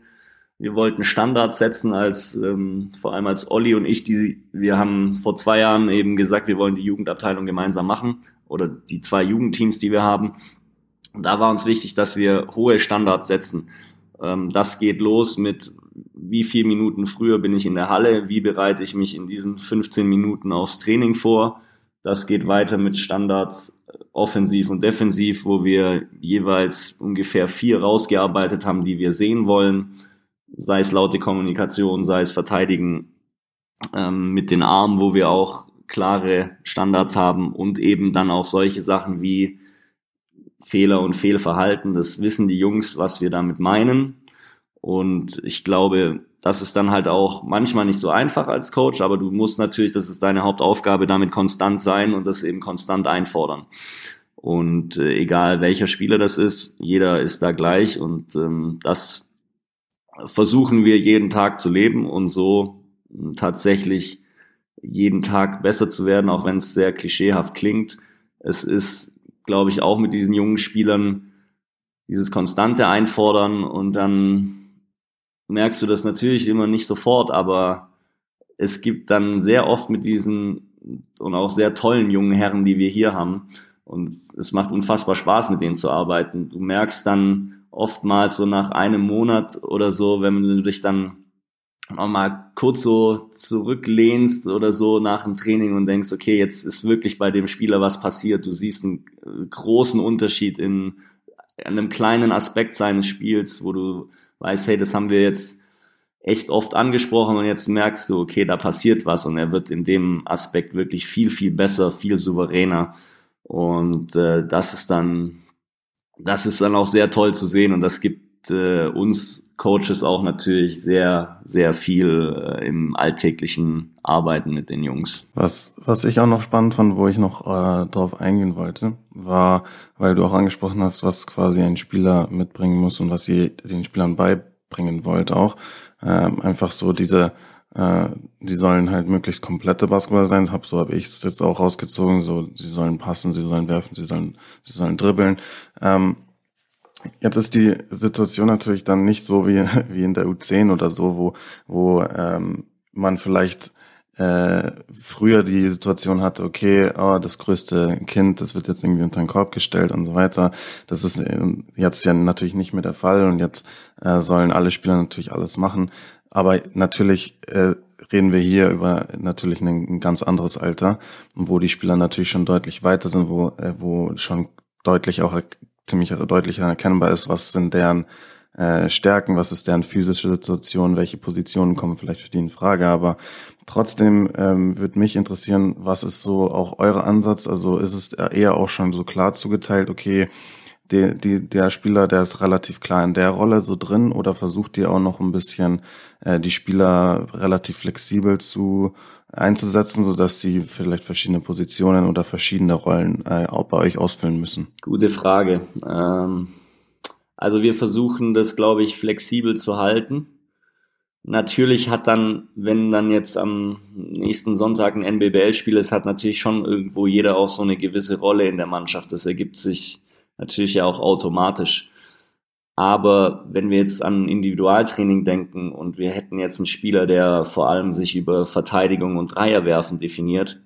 Wir wollten Standards setzen als ähm, vor allem als Olli und ich. Die, wir haben vor zwei Jahren eben gesagt, wir wollen die Jugendabteilung gemeinsam machen oder die zwei Jugendteams, die wir haben. Und da war uns wichtig, dass wir hohe Standards setzen. Ähm, das geht los mit wie viel Minuten früher bin ich in der Halle, wie bereite ich mich in diesen 15 Minuten aufs Training vor. Das geht weiter mit Standards offensiv und defensiv, wo wir jeweils ungefähr vier rausgearbeitet haben, die wir sehen wollen, sei es laute Kommunikation, sei es Verteidigen ähm, mit den Armen, wo wir auch klare Standards haben und eben dann auch solche Sachen wie Fehler und Fehlverhalten. Das wissen die Jungs, was wir damit meinen. Und ich glaube, das ist dann halt auch manchmal nicht so einfach als Coach, aber du musst natürlich, das ist deine Hauptaufgabe, damit konstant sein und das eben konstant einfordern. Und äh, egal welcher Spieler das ist, jeder ist da gleich und ähm, das versuchen wir jeden Tag zu leben und so tatsächlich jeden Tag besser zu werden, auch wenn es sehr klischeehaft klingt. Es ist, glaube ich, auch mit diesen jungen Spielern dieses konstante Einfordern und dann merkst du das natürlich immer nicht sofort, aber es gibt dann sehr oft mit diesen und auch sehr tollen jungen Herren, die wir hier haben. Und es macht unfassbar Spaß, mit denen zu arbeiten. Du merkst dann oftmals so nach einem Monat oder so, wenn du dich dann auch mal kurz so zurücklehnst oder so nach dem Training und denkst, okay, jetzt ist wirklich bei dem Spieler was passiert. Du siehst einen großen Unterschied in einem kleinen Aspekt seines Spiels, wo du weißt, hey, das haben wir jetzt echt oft angesprochen und jetzt merkst du, okay, da passiert was und er wird in dem Aspekt wirklich viel, viel besser, viel souveräner. Und äh, das ist dann, das ist dann auch sehr toll zu sehen und das gibt äh, uns Coaches auch natürlich sehr, sehr viel äh, im alltäglichen Arbeiten mit den Jungs. Was, was ich auch noch spannend fand, wo ich noch äh, drauf eingehen wollte, war, weil du auch angesprochen hast, was quasi ein Spieler mitbringen muss und was ihr den Spielern beibringen wollt auch. Ähm, einfach so diese, äh, die sollen halt möglichst komplette Basketballer sein. Hab, so habe ich es jetzt auch rausgezogen. So, sie sollen passen, sie sollen werfen, sie sollen, sie sollen dribbeln. Ähm, Jetzt ist die Situation natürlich dann nicht so wie, [LAUGHS] wie in der U10 oder so, wo, wo ähm, man vielleicht äh, früher die Situation hatte, okay, oh, das größte Kind, das wird jetzt irgendwie unter den Korb gestellt und so weiter. Das ist äh, jetzt ja natürlich nicht mehr der Fall und jetzt äh, sollen alle Spieler natürlich alles machen. Aber natürlich äh, reden wir hier über natürlich ein, ein ganz anderes Alter, wo die Spieler natürlich schon deutlich weiter sind, wo, äh, wo schon deutlich auch ziemlich deutlich erkennbar ist, was sind deren äh, Stärken, was ist deren physische Situation, welche Positionen kommen vielleicht für die in Frage. Aber trotzdem ähm, würde mich interessieren, was ist so auch euer Ansatz? Also ist es eher auch schon so klar zugeteilt, okay, die, die, der Spieler, der ist relativ klar in der Rolle so drin oder versucht ihr auch noch ein bisschen äh, die Spieler relativ flexibel zu einzusetzen, so dass sie vielleicht verschiedene Positionen oder verschiedene Rollen äh, auch bei euch ausfüllen müssen? Gute Frage. Ähm also wir versuchen das, glaube ich, flexibel zu halten. Natürlich hat dann, wenn dann jetzt am nächsten Sonntag ein NBBL-Spiel ist, hat natürlich schon irgendwo jeder auch so eine gewisse Rolle in der Mannschaft. Das ergibt sich natürlich ja auch automatisch. Aber wenn wir jetzt an Individualtraining denken und wir hätten jetzt einen Spieler, der vor allem sich über Verteidigung und Dreierwerfen definiert,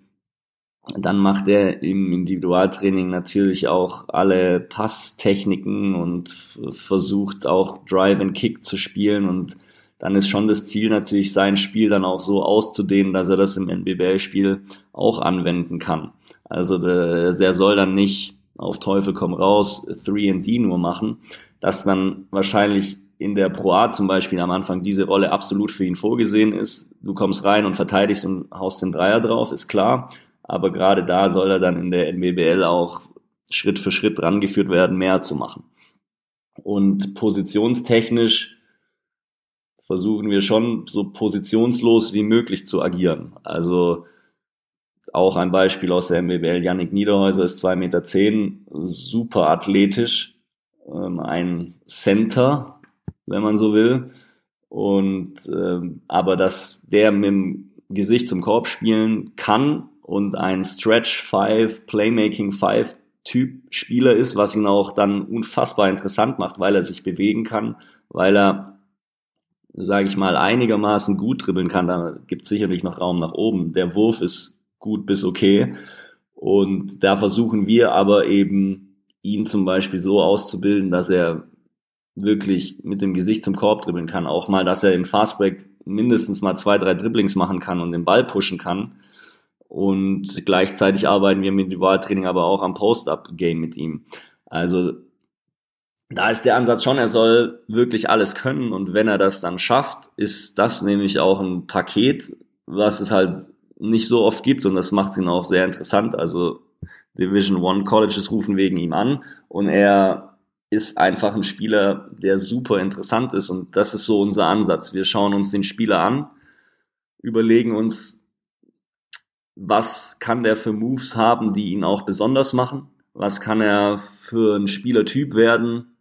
dann macht er im Individualtraining natürlich auch alle Passtechniken und versucht auch Drive and Kick zu spielen und dann ist schon das Ziel natürlich sein Spiel dann auch so auszudehnen, dass er das im NBBL-Spiel auch anwenden kann. Also der, der soll dann nicht auf Teufel komm raus 3 and D nur machen, das dann wahrscheinlich in der Pro A zum Beispiel am Anfang diese Rolle absolut für ihn vorgesehen ist. Du kommst rein und verteidigst und haust den Dreier drauf, ist klar. Aber gerade da soll er dann in der NBBL auch Schritt für Schritt rangeführt werden, mehr zu machen. Und positionstechnisch versuchen wir schon so positionslos wie möglich zu agieren. Also auch ein Beispiel aus der MBBL, Yannick Niederhäuser ist 2,10 Meter, super athletisch, ähm, ein Center, wenn man so will. Und ähm, aber dass der mit dem Gesicht zum Korb spielen kann und ein Stretch Five, Playmaking Five Typ Spieler ist, was ihn auch dann unfassbar interessant macht, weil er sich bewegen kann, weil er, sage ich mal, einigermaßen gut dribbeln kann. Da gibt es sicherlich noch Raum nach oben. Der Wurf ist gut bis okay. Und da versuchen wir aber eben, ihn zum Beispiel so auszubilden, dass er wirklich mit dem Gesicht zum Korb dribbeln kann. Auch mal, dass er im Fastbreak mindestens mal zwei, drei Dribblings machen kann und den Ball pushen kann und gleichzeitig arbeiten wir mit Individualtraining aber auch am Post-Up-Game mit ihm. Also da ist der Ansatz schon, er soll wirklich alles können und wenn er das dann schafft, ist das nämlich auch ein Paket, was es halt nicht so oft gibt und das macht ihn auch sehr interessant. Also Division One Colleges rufen wegen ihm an und er ist einfach ein Spieler, der super interessant ist und das ist so unser Ansatz. Wir schauen uns den Spieler an, überlegen uns, was kann der für Moves haben, die ihn auch besonders machen? Was kann er für ein Spielertyp werden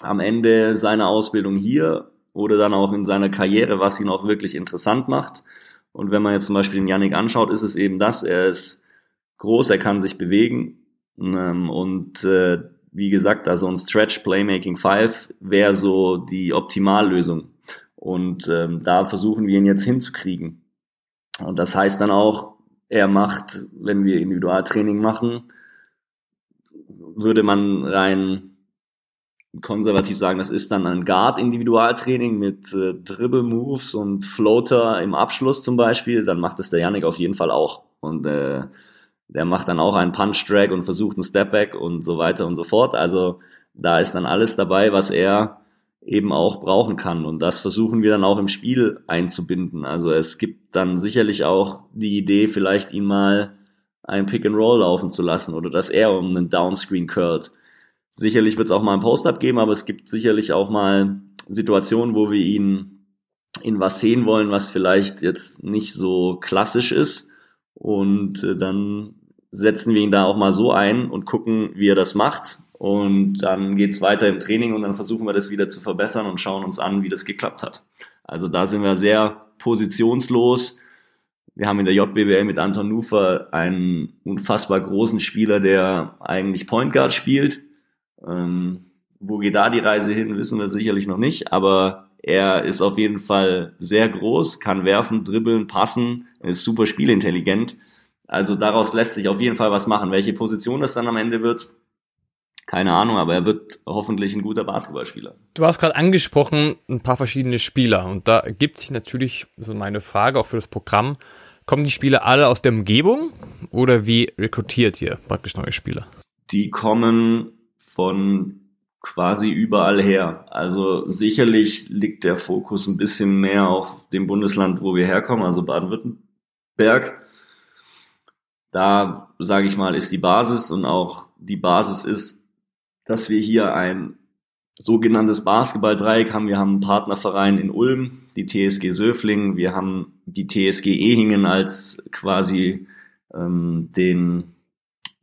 am Ende seiner Ausbildung hier oder dann auch in seiner Karriere, was ihn auch wirklich interessant macht? Und wenn man jetzt zum Beispiel den Yannick anschaut, ist es eben das, er ist groß, er kann sich bewegen ähm, und äh, wie gesagt, also ein Stretch Playmaking 5 wäre so die Optimallösung. Und ähm, da versuchen wir ihn jetzt hinzukriegen. Und das heißt dann auch, er macht, wenn wir Individualtraining machen, würde man rein konservativ sagen, das ist dann ein Guard-Individualtraining mit äh, Dribble-Moves und Floater im Abschluss zum Beispiel, dann macht es der Yannick auf jeden Fall auch. Und äh, der macht dann auch einen Punch-Drag und versucht einen Stepback und so weiter und so fort. Also da ist dann alles dabei, was er eben auch brauchen kann. Und das versuchen wir dann auch im Spiel einzubinden. Also es gibt dann sicherlich auch die Idee, vielleicht ihn mal ein Pick and Roll laufen zu lassen oder dass er um einen Downscreen curlt. Sicherlich wird es auch mal ein Post-up geben, aber es gibt sicherlich auch mal Situationen, wo wir ihn in was sehen wollen, was vielleicht jetzt nicht so klassisch ist. Und äh, dann setzen wir ihn da auch mal so ein und gucken, wie er das macht und dann geht's weiter im Training und dann versuchen wir das wieder zu verbessern und schauen uns an, wie das geklappt hat. Also da sind wir sehr positionslos. Wir haben in der JBWL mit Anton Nufer einen unfassbar großen Spieler, der eigentlich Point Guard spielt. Ähm, wo geht da die Reise hin, wissen wir sicherlich noch nicht, aber er ist auf jeden Fall sehr groß, kann werfen, dribbeln, passen, ist super spielintelligent. Also daraus lässt sich auf jeden Fall was machen. Welche Position das dann am Ende wird, keine Ahnung, aber er wird hoffentlich ein guter Basketballspieler. Du hast gerade angesprochen, ein paar verschiedene Spieler. Und da gibt sich natürlich so meine Frage auch für das Programm. Kommen die Spieler alle aus der Umgebung oder wie rekrutiert ihr praktisch neue Spieler? Die kommen von quasi überall her. Also sicherlich liegt der Fokus ein bisschen mehr auf dem Bundesland, wo wir herkommen, also Baden-Württemberg. Da, sage ich mal, ist die Basis und auch die Basis ist, dass wir hier ein sogenanntes Basketballdreieck haben. Wir haben einen Partnerverein in Ulm, die TSG Söfling, wir haben die TSG Ehingen als quasi ähm, den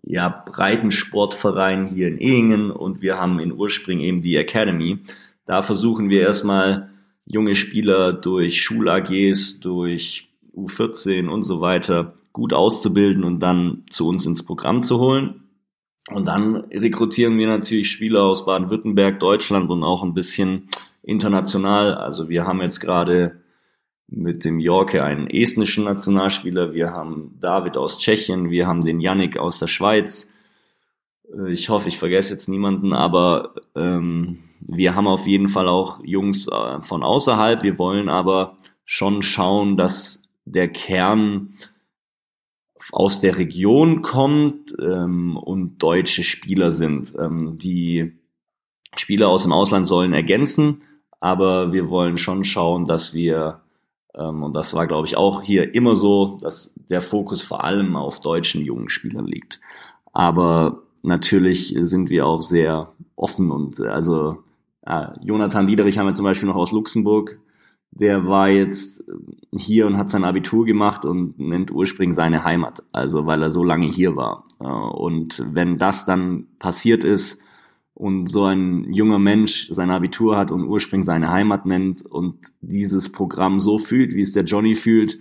ja, Breitensportverein hier in Ehingen und wir haben in Urspring eben die Academy. Da versuchen wir erstmal junge Spieler durch Schul-AGs, durch U14 und so weiter gut auszubilden und dann zu uns ins Programm zu holen. Und dann rekrutieren wir natürlich Spieler aus Baden-Württemberg, Deutschland und auch ein bisschen international. Also wir haben jetzt gerade mit dem Jorke einen estnischen Nationalspieler, wir haben David aus Tschechien, wir haben den Yannick aus der Schweiz. Äh, ich hoffe, ich vergesse jetzt niemanden, aber ähm, wir haben auf jeden Fall auch Jungs äh, von außerhalb. Wir wollen aber schon schauen, dass der Kern aus der Region kommt ähm, und deutsche Spieler sind. Ähm, die Spieler aus dem Ausland sollen ergänzen, Aber wir wollen schon schauen, dass wir, ähm, und das war, glaube ich, auch hier immer so, dass der Fokus vor allem auf deutschen jungen Spielern liegt. Aber natürlich sind wir auch sehr offen und also äh, Jonathan Liederich haben wir zum Beispiel noch aus Luxemburg. Der war jetzt hier und hat sein Abitur gemacht und nennt ursprünglich seine Heimat, also weil er so lange hier war. Äh, und wenn das dann passiert ist und so ein junger Mensch sein Abitur hat und ursprünglich seine Heimat nennt und dieses Programm so fühlt, wie es der Johnny fühlt,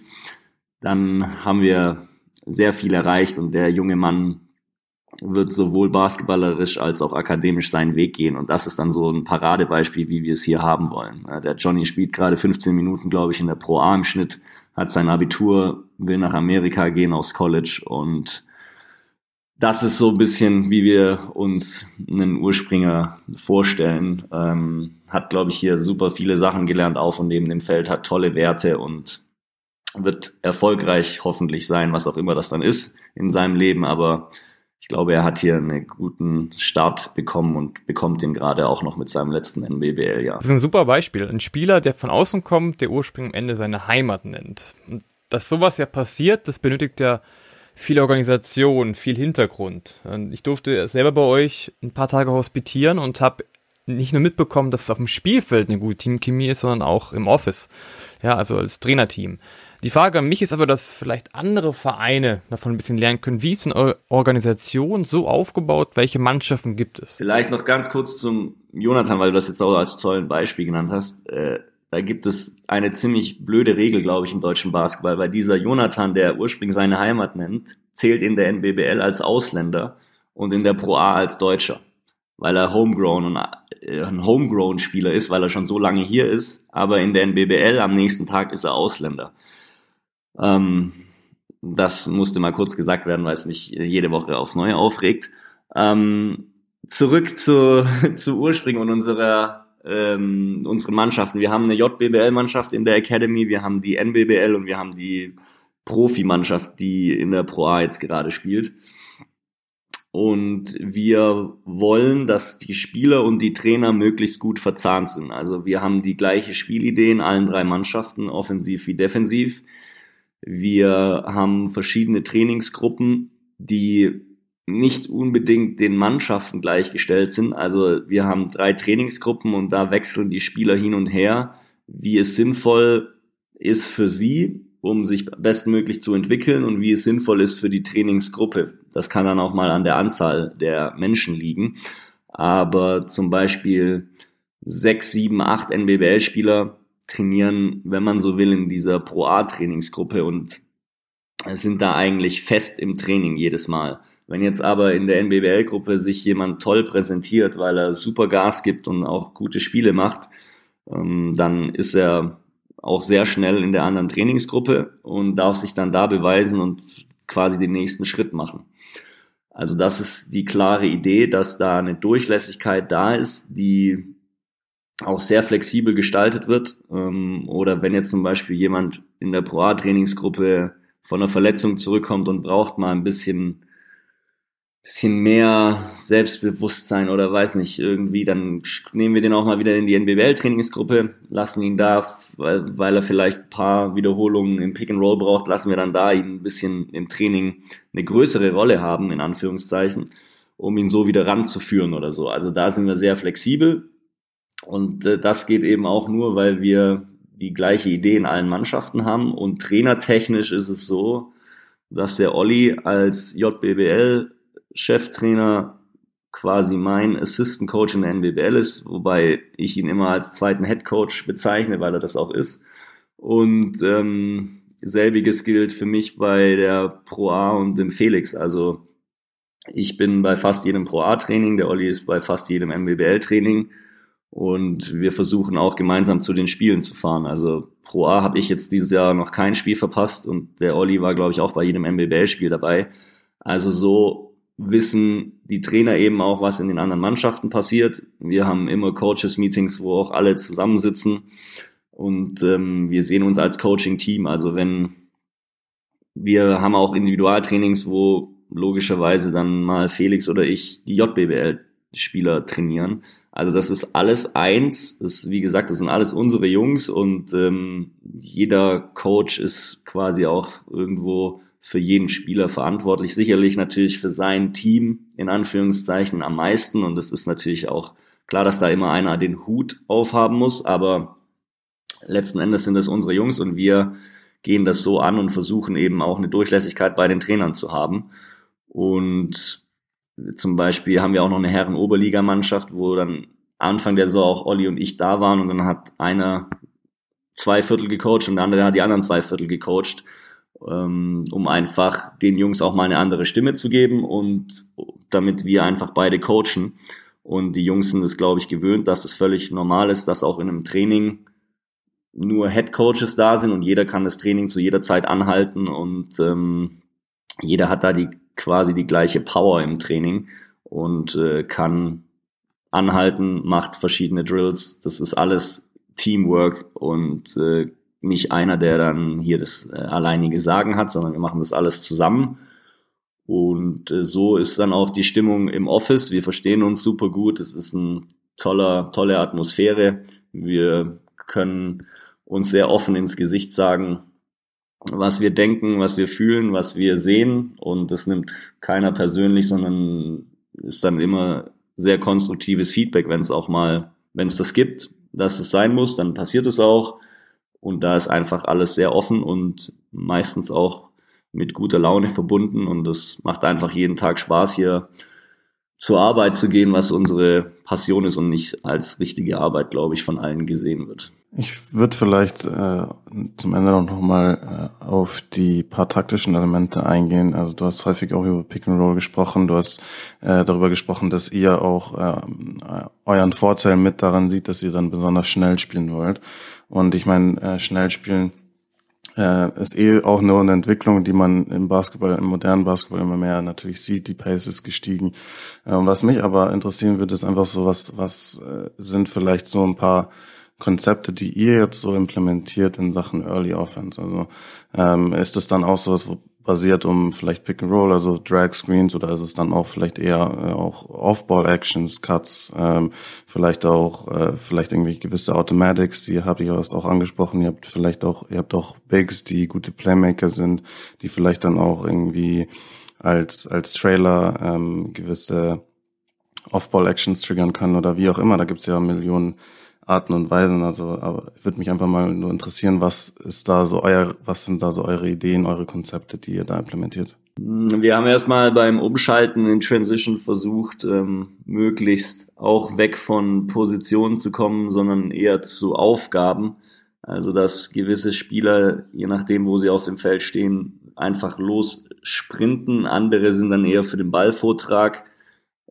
dann haben wir sehr viel erreicht und der junge Mann wird sowohl basketballerisch als auch akademisch seinen Weg gehen. Und das ist dann so ein Paradebeispiel, wie wir es hier haben wollen. Der Johnny spielt gerade 15 Minuten, glaube ich, in der Pro A im Schnitt, hat sein Abitur, will nach Amerika gehen aus College und das ist so ein bisschen, wie wir uns einen Urspringer vorstellen. Ähm, hat, glaube ich, hier super viele Sachen gelernt auf und neben dem Feld, hat tolle Werte und wird erfolgreich hoffentlich sein, was auch immer das dann ist in seinem Leben. Aber ich glaube, er hat hier einen guten Start bekommen und bekommt ihn gerade auch noch mit seinem letzten NBBL-Jahr. Das ist ein super Beispiel. Ein Spieler, der von außen kommt, der ursprünglich am Ende seine Heimat nennt. Und dass sowas ja passiert, das benötigt ja viel Organisation, viel Hintergrund. Und ich durfte selber bei euch ein paar Tage hospitieren und habe nicht nur mitbekommen, dass es auf dem Spielfeld eine gute Teamchemie ist, sondern auch im Office. Ja, also als Trainerteam. Die Frage an mich ist aber, dass vielleicht andere Vereine davon ein bisschen lernen können. Wie ist denn eure Organisation so aufgebaut? Welche Mannschaften gibt es? Vielleicht noch ganz kurz zum Jonathan, weil du das jetzt auch als tollen Beispiel genannt hast. Äh, da gibt es eine ziemlich blöde Regel, glaube ich, im deutschen Basketball, weil dieser Jonathan, der ursprünglich seine Heimat nennt, zählt in der NBBL als Ausländer und in der Pro A als Deutscher, weil er homegrown und äh, ein homegrown Spieler ist, weil er schon so lange hier ist, aber in der NBBL am nächsten Tag ist er Ausländer. Ähm, das musste mal kurz gesagt werden, weil es mich jede Woche aufs Neue aufregt. Ähm, zurück zu, [LAUGHS] zu Ursprung und unserer ähm, unsere Mannschaften. Wir haben eine JBBL-Mannschaft in der Academy, wir haben die NBBL und wir haben die Profimannschaft, die in der Pro A jetzt gerade spielt. Und wir wollen, dass die Spieler und die Trainer möglichst gut verzahnt sind. Also wir haben die gleiche Spielidee in allen drei Mannschaften, offensiv wie defensiv. Wir haben verschiedene Trainingsgruppen, die nicht unbedingt den Mannschaften gleichgestellt sind. Also wir haben drei Trainingsgruppen und da wechseln die Spieler hin und her, wie es sinnvoll ist für sie, um sich bestmöglich zu entwickeln und wie es sinnvoll ist für die Trainingsgruppe. Das kann dann auch mal an der Anzahl der Menschen liegen. Aber zum Beispiel sechs, sieben, acht NBBL-Spieler trainieren, wenn man so will, in dieser Pro A-Trainingsgruppe und sind da eigentlich fest im Training jedes Mal. Wenn jetzt aber in der NBBL-Gruppe sich jemand toll präsentiert, weil er super Gas gibt und auch gute Spiele macht, ähm, dann ist er auch sehr schnell in der anderen Trainingsgruppe und darf sich dann da beweisen und quasi den nächsten Schritt machen. Also das ist die klare Idee, dass da eine Durchlässigkeit da ist, die auch sehr flexibel gestaltet wird. Ähm, oder wenn jetzt zum Beispiel jemand in der Pro A-Trainingsgruppe von einer Verletzung zurückkommt und braucht mal ein bisschen bisschen mehr Selbstbewusstsein oder weiß nicht, irgendwie, dann nehmen wir den auch mal wieder in die NBBL-Trainingsgruppe, lassen ihn da, weil, weil er vielleicht ein paar Wiederholungen im Pick and Roll braucht, lassen wir dann da ihn ein bisschen im Training eine größere Rolle haben, in Anführungszeichen, um ihn so wieder ranzuführen oder so. Also da sind wir sehr flexibel und äh, das geht eben auch nur, weil wir die gleiche Idee in allen Mannschaften haben und trainertechnisch ist es so, dass der Olli als JBBL Cheftrainer quasi mein Assistant Coach in der NBBL ist, wobei ich ihn immer als zweiten Head Coach bezeichne, weil er das auch ist. Und ähm, selbiges gilt für mich bei der Pro A und dem Felix. Also ich bin bei fast jedem Pro A Training, der Olli ist bei fast jedem NBBL Training und wir versuchen auch gemeinsam zu den Spielen zu fahren. Also Pro A habe ich jetzt dieses Jahr noch kein Spiel verpasst und der Olli war glaube ich auch bei jedem NBBL Spiel dabei. Also so wissen die Trainer eben auch, was in den anderen Mannschaften passiert. Wir haben immer Coaches-Meetings, wo auch alle zusammensitzen und ähm, wir sehen uns als Coaching-Team. Also wenn wir haben auch Individualtrainings, wo logischerweise dann mal Felix oder ich die JBBL Spieler trainieren. Also das ist alles eins. Das, ist, wie gesagt, das sind alles unsere Jungs und ähm, jeder Coach ist quasi auch irgendwo für jeden Spieler verantwortlich. Sicherlich natürlich für sein Team in Anführungszeichen am meisten und es ist natürlich auch klar, dass da immer einer den Hut aufhaben muss, aber letzten Endes sind es unsere Jungs und wir gehen das so an und versuchen eben auch eine Durchlässigkeit bei den Trainern zu haben. Und zum Beispiel haben wir auch noch eine Herren-Oberligamannschaft, wo dann Anfang der Saison auch Olli und ich da waren und dann hat einer zwei Viertel gecoacht und der andere hat die anderen zwei Viertel gecoacht, ähm, um einfach den Jungs auch mal eine andere Stimme zu geben und damit wir einfach beide coachen. Und die Jungs sind es, glaube ich, gewöhnt, dass es völlig normal ist, dass auch in einem Training nur Head Coaches da sind und jeder kann das Training zu jeder Zeit anhalten und ähm, jeder hat da die quasi die gleiche Power im Training und äh, kann anhalten, macht verschiedene Drills. Das ist alles Teamwork und äh, nicht einer, der dann hier das äh, alleinige Sagen hat, sondern wir machen das alles zusammen. Und äh, so ist dann auch die Stimmung im Office. Wir verstehen uns super gut. Es ist eine toller, tolle Atmosphäre. Wir können uns sehr offen ins Gesicht sagen, was wir denken, was wir fühlen, was wir sehen. Und das nimmt keiner persönlich, sondern ist dann immer sehr konstruktives Feedback, wenn es auch mal, wenn es das gibt, dass es sein muss, dann passiert es auch. Und da ist einfach alles sehr offen und meistens auch mit guter Laune verbunden. Und es macht einfach jeden Tag Spaß, hier zur Arbeit zu gehen, was unsere Passion ist und nicht als richtige Arbeit, glaube ich, von allen gesehen wird. Ich würde vielleicht äh, zum Ende noch mal äh, auf die paar taktischen Elemente eingehen. Also du hast häufig auch über Pick and Roll gesprochen. Du hast äh, darüber gesprochen, dass ihr auch äh, euren Vorteil mit daran sieht, dass ihr dann besonders schnell spielen wollt. Und ich meine, äh, schnell spielen äh, ist eh auch nur eine Entwicklung, die man im Basketball, im modernen Basketball immer mehr natürlich sieht. Die Pace ist gestiegen. Äh, was mich aber interessieren würde, ist einfach so, was, was äh, sind vielleicht so ein paar Konzepte, die ihr jetzt so implementiert in Sachen Early Offense? Also ähm, ist das dann auch sowas, wo basiert um vielleicht Pick and Roll, also Drag Screens, oder ist es dann auch vielleicht eher äh, auch Off-Ball Actions, Cuts, ähm, vielleicht auch äh, vielleicht irgendwie gewisse Automatics, die habt erst auch angesprochen, ihr habt vielleicht auch, ihr habt auch Bigs, die gute Playmaker sind, die vielleicht dann auch irgendwie als als Trailer ähm, gewisse Off-Ball Actions triggern können oder wie auch immer. Da gibt's ja Millionen Arten und Weisen. Also aber würde mich einfach mal nur interessieren, was ist da so euer, was sind da so eure Ideen, eure Konzepte, die ihr da implementiert? Wir haben erstmal beim Umschalten in Transition versucht, ähm, möglichst auch weg von Positionen zu kommen, sondern eher zu Aufgaben. Also dass gewisse Spieler, je nachdem, wo sie auf dem Feld stehen, einfach los sprinten. Andere sind dann eher für den Ballvortrag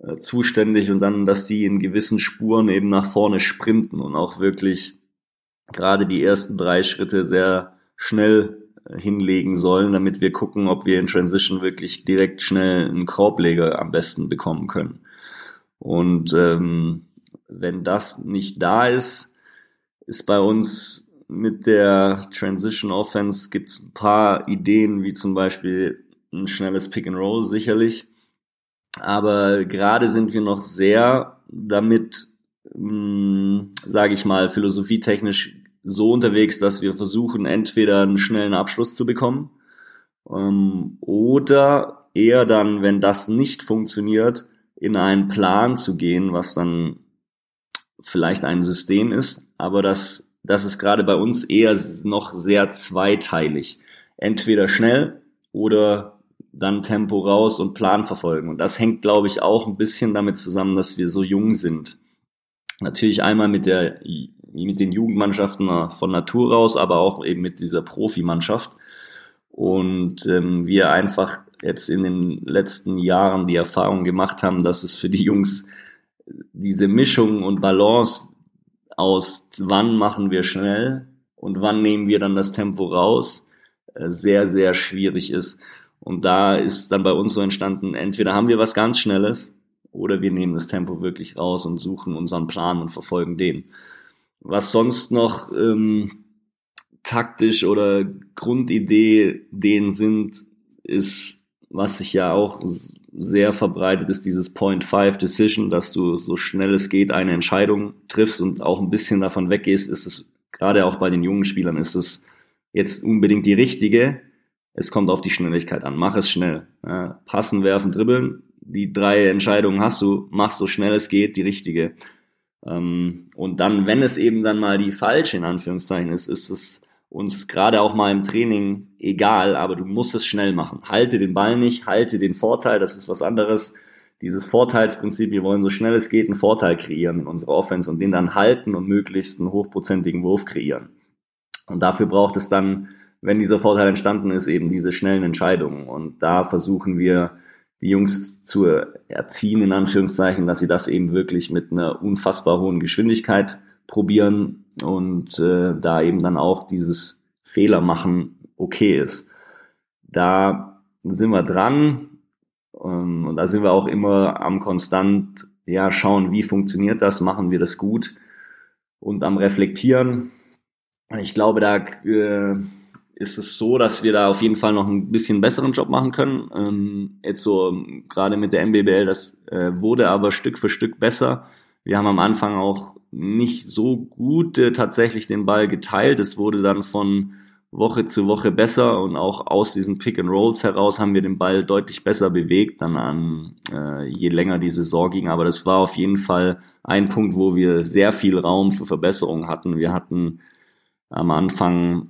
äh, zuständig und dann, dass die in gewissen Spuren eben nach vorne sprinten und auch wirklich gerade die ersten drei Schritte sehr schnell äh, hinlegen sollen, damit wir gucken, ob wir in Transition wirklich direkt schnell einen Korbleger am besten bekommen können. Und ähm, wenn das nicht da ist, ist bei uns mit der Transition Offense gibt's ein paar Ideen, wie zum Beispiel ein schnelles Pick and Roll sicherlich aber gerade sind wir noch sehr damit, hm, sage ich mal, philosophietechnisch so unterwegs, dass wir versuchen, entweder einen schnellen Abschluss zu bekommen ähm, oder eher dann, wenn das nicht funktioniert, in einen Plan zu gehen, was dann vielleicht ein System ist, aber das, das ist gerade bei uns eher noch sehr zweiteilig. Entweder schnell oder dann Tempo raus und Plan verfolgen. Und das hängt, glaube ich, auch ein bisschen damit zusammen, dass wir so jung sind. Natürlich einmal mit der mit den Jugendmannschaften von Natur raus, aber auch eben mit dieser Profimannschaft. Und ähm, wir einfach jetzt in den letzten Jahren die Erfahrung gemacht haben, dass es für die Jungs diese Mischung und Balance aus wann machen wir schnell und wann nehmen wir dann das Tempo raus, äh, sehr, sehr schwierig ist. Und da ist dann bei uns so entstanden, entweder haben wir was ganz Schnelles oder wir nehmen das Tempo wirklich raus und suchen unseren Plan und verfolgen den. Was sonst noch ähm, taktisch oder Grundidee den sind, ist, was ich ja auch sehr verbreitet ist dieses Point Five Decision, dass du so schnell es geht eine Entscheidung triffst und auch ein bisschen davon weggehst, ist es gerade auch bei den jungen Spielern ist es jetzt unbedingt die richtige. Es kommt auf die Schnelligkeit an. Mach es schnell. Ja, passen, werfen, dribbeln. Die drei Entscheidungen hast du. Mach so schnell es geht die richtige. Ähm, und dann, wenn es eben dann mal die falsche in Anführungszeichen ist, ist es uns gerade auch mal im Training egal, aber du musst es schnell machen. Halte den Ball nicht, halte den Vorteil, das ist was anderes. Dieses Vorteilsprinzip, wir wollen so schnell es geht einen Vorteil kreieren in unserer Offense und den dann halten und möglichst einen hochprozentigen Wurf kreieren. Und dafür braucht es dann, wenn dieser Vorteil entstanden ist, eben diese schnellen Entscheidungen. Und da versuchen wir, die Jungs zu erziehen, in Anführungszeichen, dass sie das eben wirklich mit einer unfassbar hohen Geschwindigkeit probieren und äh, da eben dann auch dieses Fehler machen okay ist. Da sind wir dran ähm, und da sind wir auch immer am konstant ja schauen, wie funktioniert das, machen wir das gut und am reflektieren. Ich glaube, da äh, ist es so, dass wir da auf jeden Fall noch ein bisschen besseren Job machen können. Ähm, jetzt so gerade mit der MBBL, das äh, wurde aber Stück für Stück besser. Wir haben am Anfang auch nicht so gut äh, tatsächlich den Ball geteilt. Es wurde dann von Woche zu Woche besser und auch aus diesen Pick and Rolls heraus haben wir den Ball deutlich besser bewegt, dann an äh, je länger die Saison ging. Aber das war auf jeden Fall ein Punkt, wo wir sehr viel Raum für Verbesserung hatten. Wir hatten am Anfang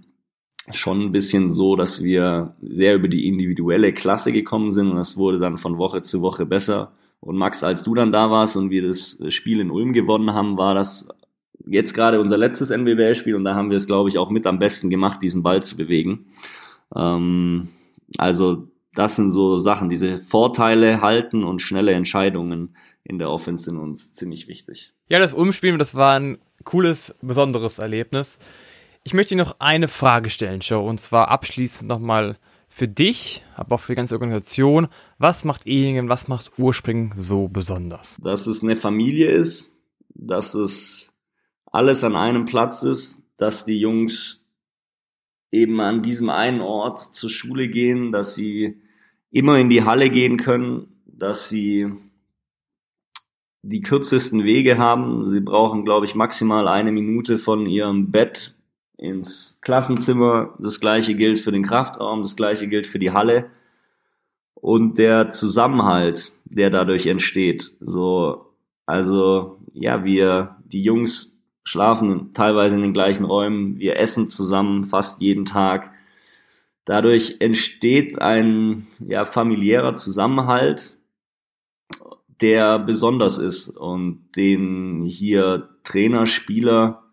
schon ein bisschen so, dass wir sehr über die individuelle Klasse gekommen sind und das wurde dann von Woche zu Woche besser. Und Max, als du dann da warst und wir das Spiel in Ulm gewonnen haben, war das jetzt gerade unser letztes NBWL-Spiel und da haben wir es, glaube ich, auch mit am besten gemacht, diesen Ball zu bewegen. Ähm, also das sind so Sachen, diese Vorteile halten und schnelle Entscheidungen in der Offense sind uns ziemlich wichtig. Ja, das Umspielen, das war ein cooles, besonderes Erlebnis. Ich möchte dir noch eine Frage stellen, Joe, und zwar abschließend nochmal für dich, aber auch für die ganze Organisation, was macht Ehingen, was macht Urspring so besonders? Dass es eine Familie ist, dass es alles an einem Platz ist, dass die Jungs eben an diesem einen Ort zur Schule gehen, dass sie immer in die Halle gehen können, dass sie die kürzesten Wege haben. Sie brauchen, glaube ich, maximal eine Minute von ihrem Bett ins Klassenzimmer. Das gleiche gilt für den Kraftraum, das gleiche gilt für die Halle. Und der Zusammenhalt, der dadurch entsteht. So, also, ja, wir, die Jungs schlafen teilweise in den gleichen Räumen, wir essen zusammen fast jeden Tag. Dadurch entsteht ein ja, familiärer Zusammenhalt, der besonders ist und den hier Trainer, Spieler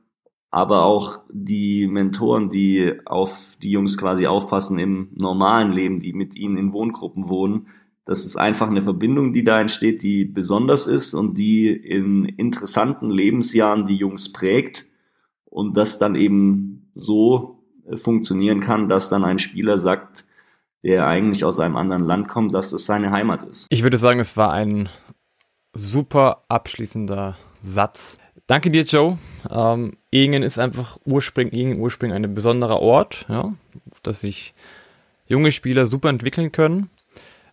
aber auch die Mentoren, die auf die Jungs quasi aufpassen im normalen Leben, die mit ihnen in Wohngruppen wohnen. Das ist einfach eine Verbindung, die da entsteht, die besonders ist und die in interessanten Lebensjahren die Jungs prägt und das dann eben so funktionieren kann, dass dann ein Spieler sagt, der eigentlich aus einem anderen Land kommt, dass es seine Heimat ist. Ich würde sagen, es war ein super abschließender Satz. Danke dir, Joe. Ähm, Ingen ist einfach ursprünglich, Ingen ursprünglich ein besonderer Ort, ja, dass sich junge Spieler super entwickeln können.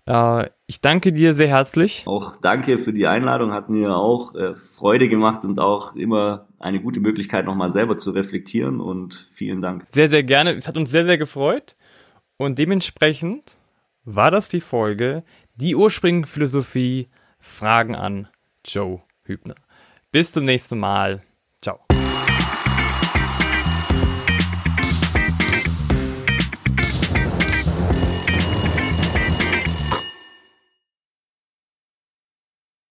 Äh, ich danke dir sehr herzlich. Auch danke für die Einladung, hat mir auch äh, Freude gemacht und auch immer eine gute Möglichkeit, nochmal selber zu reflektieren und vielen Dank. Sehr, sehr gerne. Es hat uns sehr, sehr gefreut und dementsprechend war das die Folge, die Ursprung Philosophie Fragen an Joe Hübner. Bis zum nächsten Mal.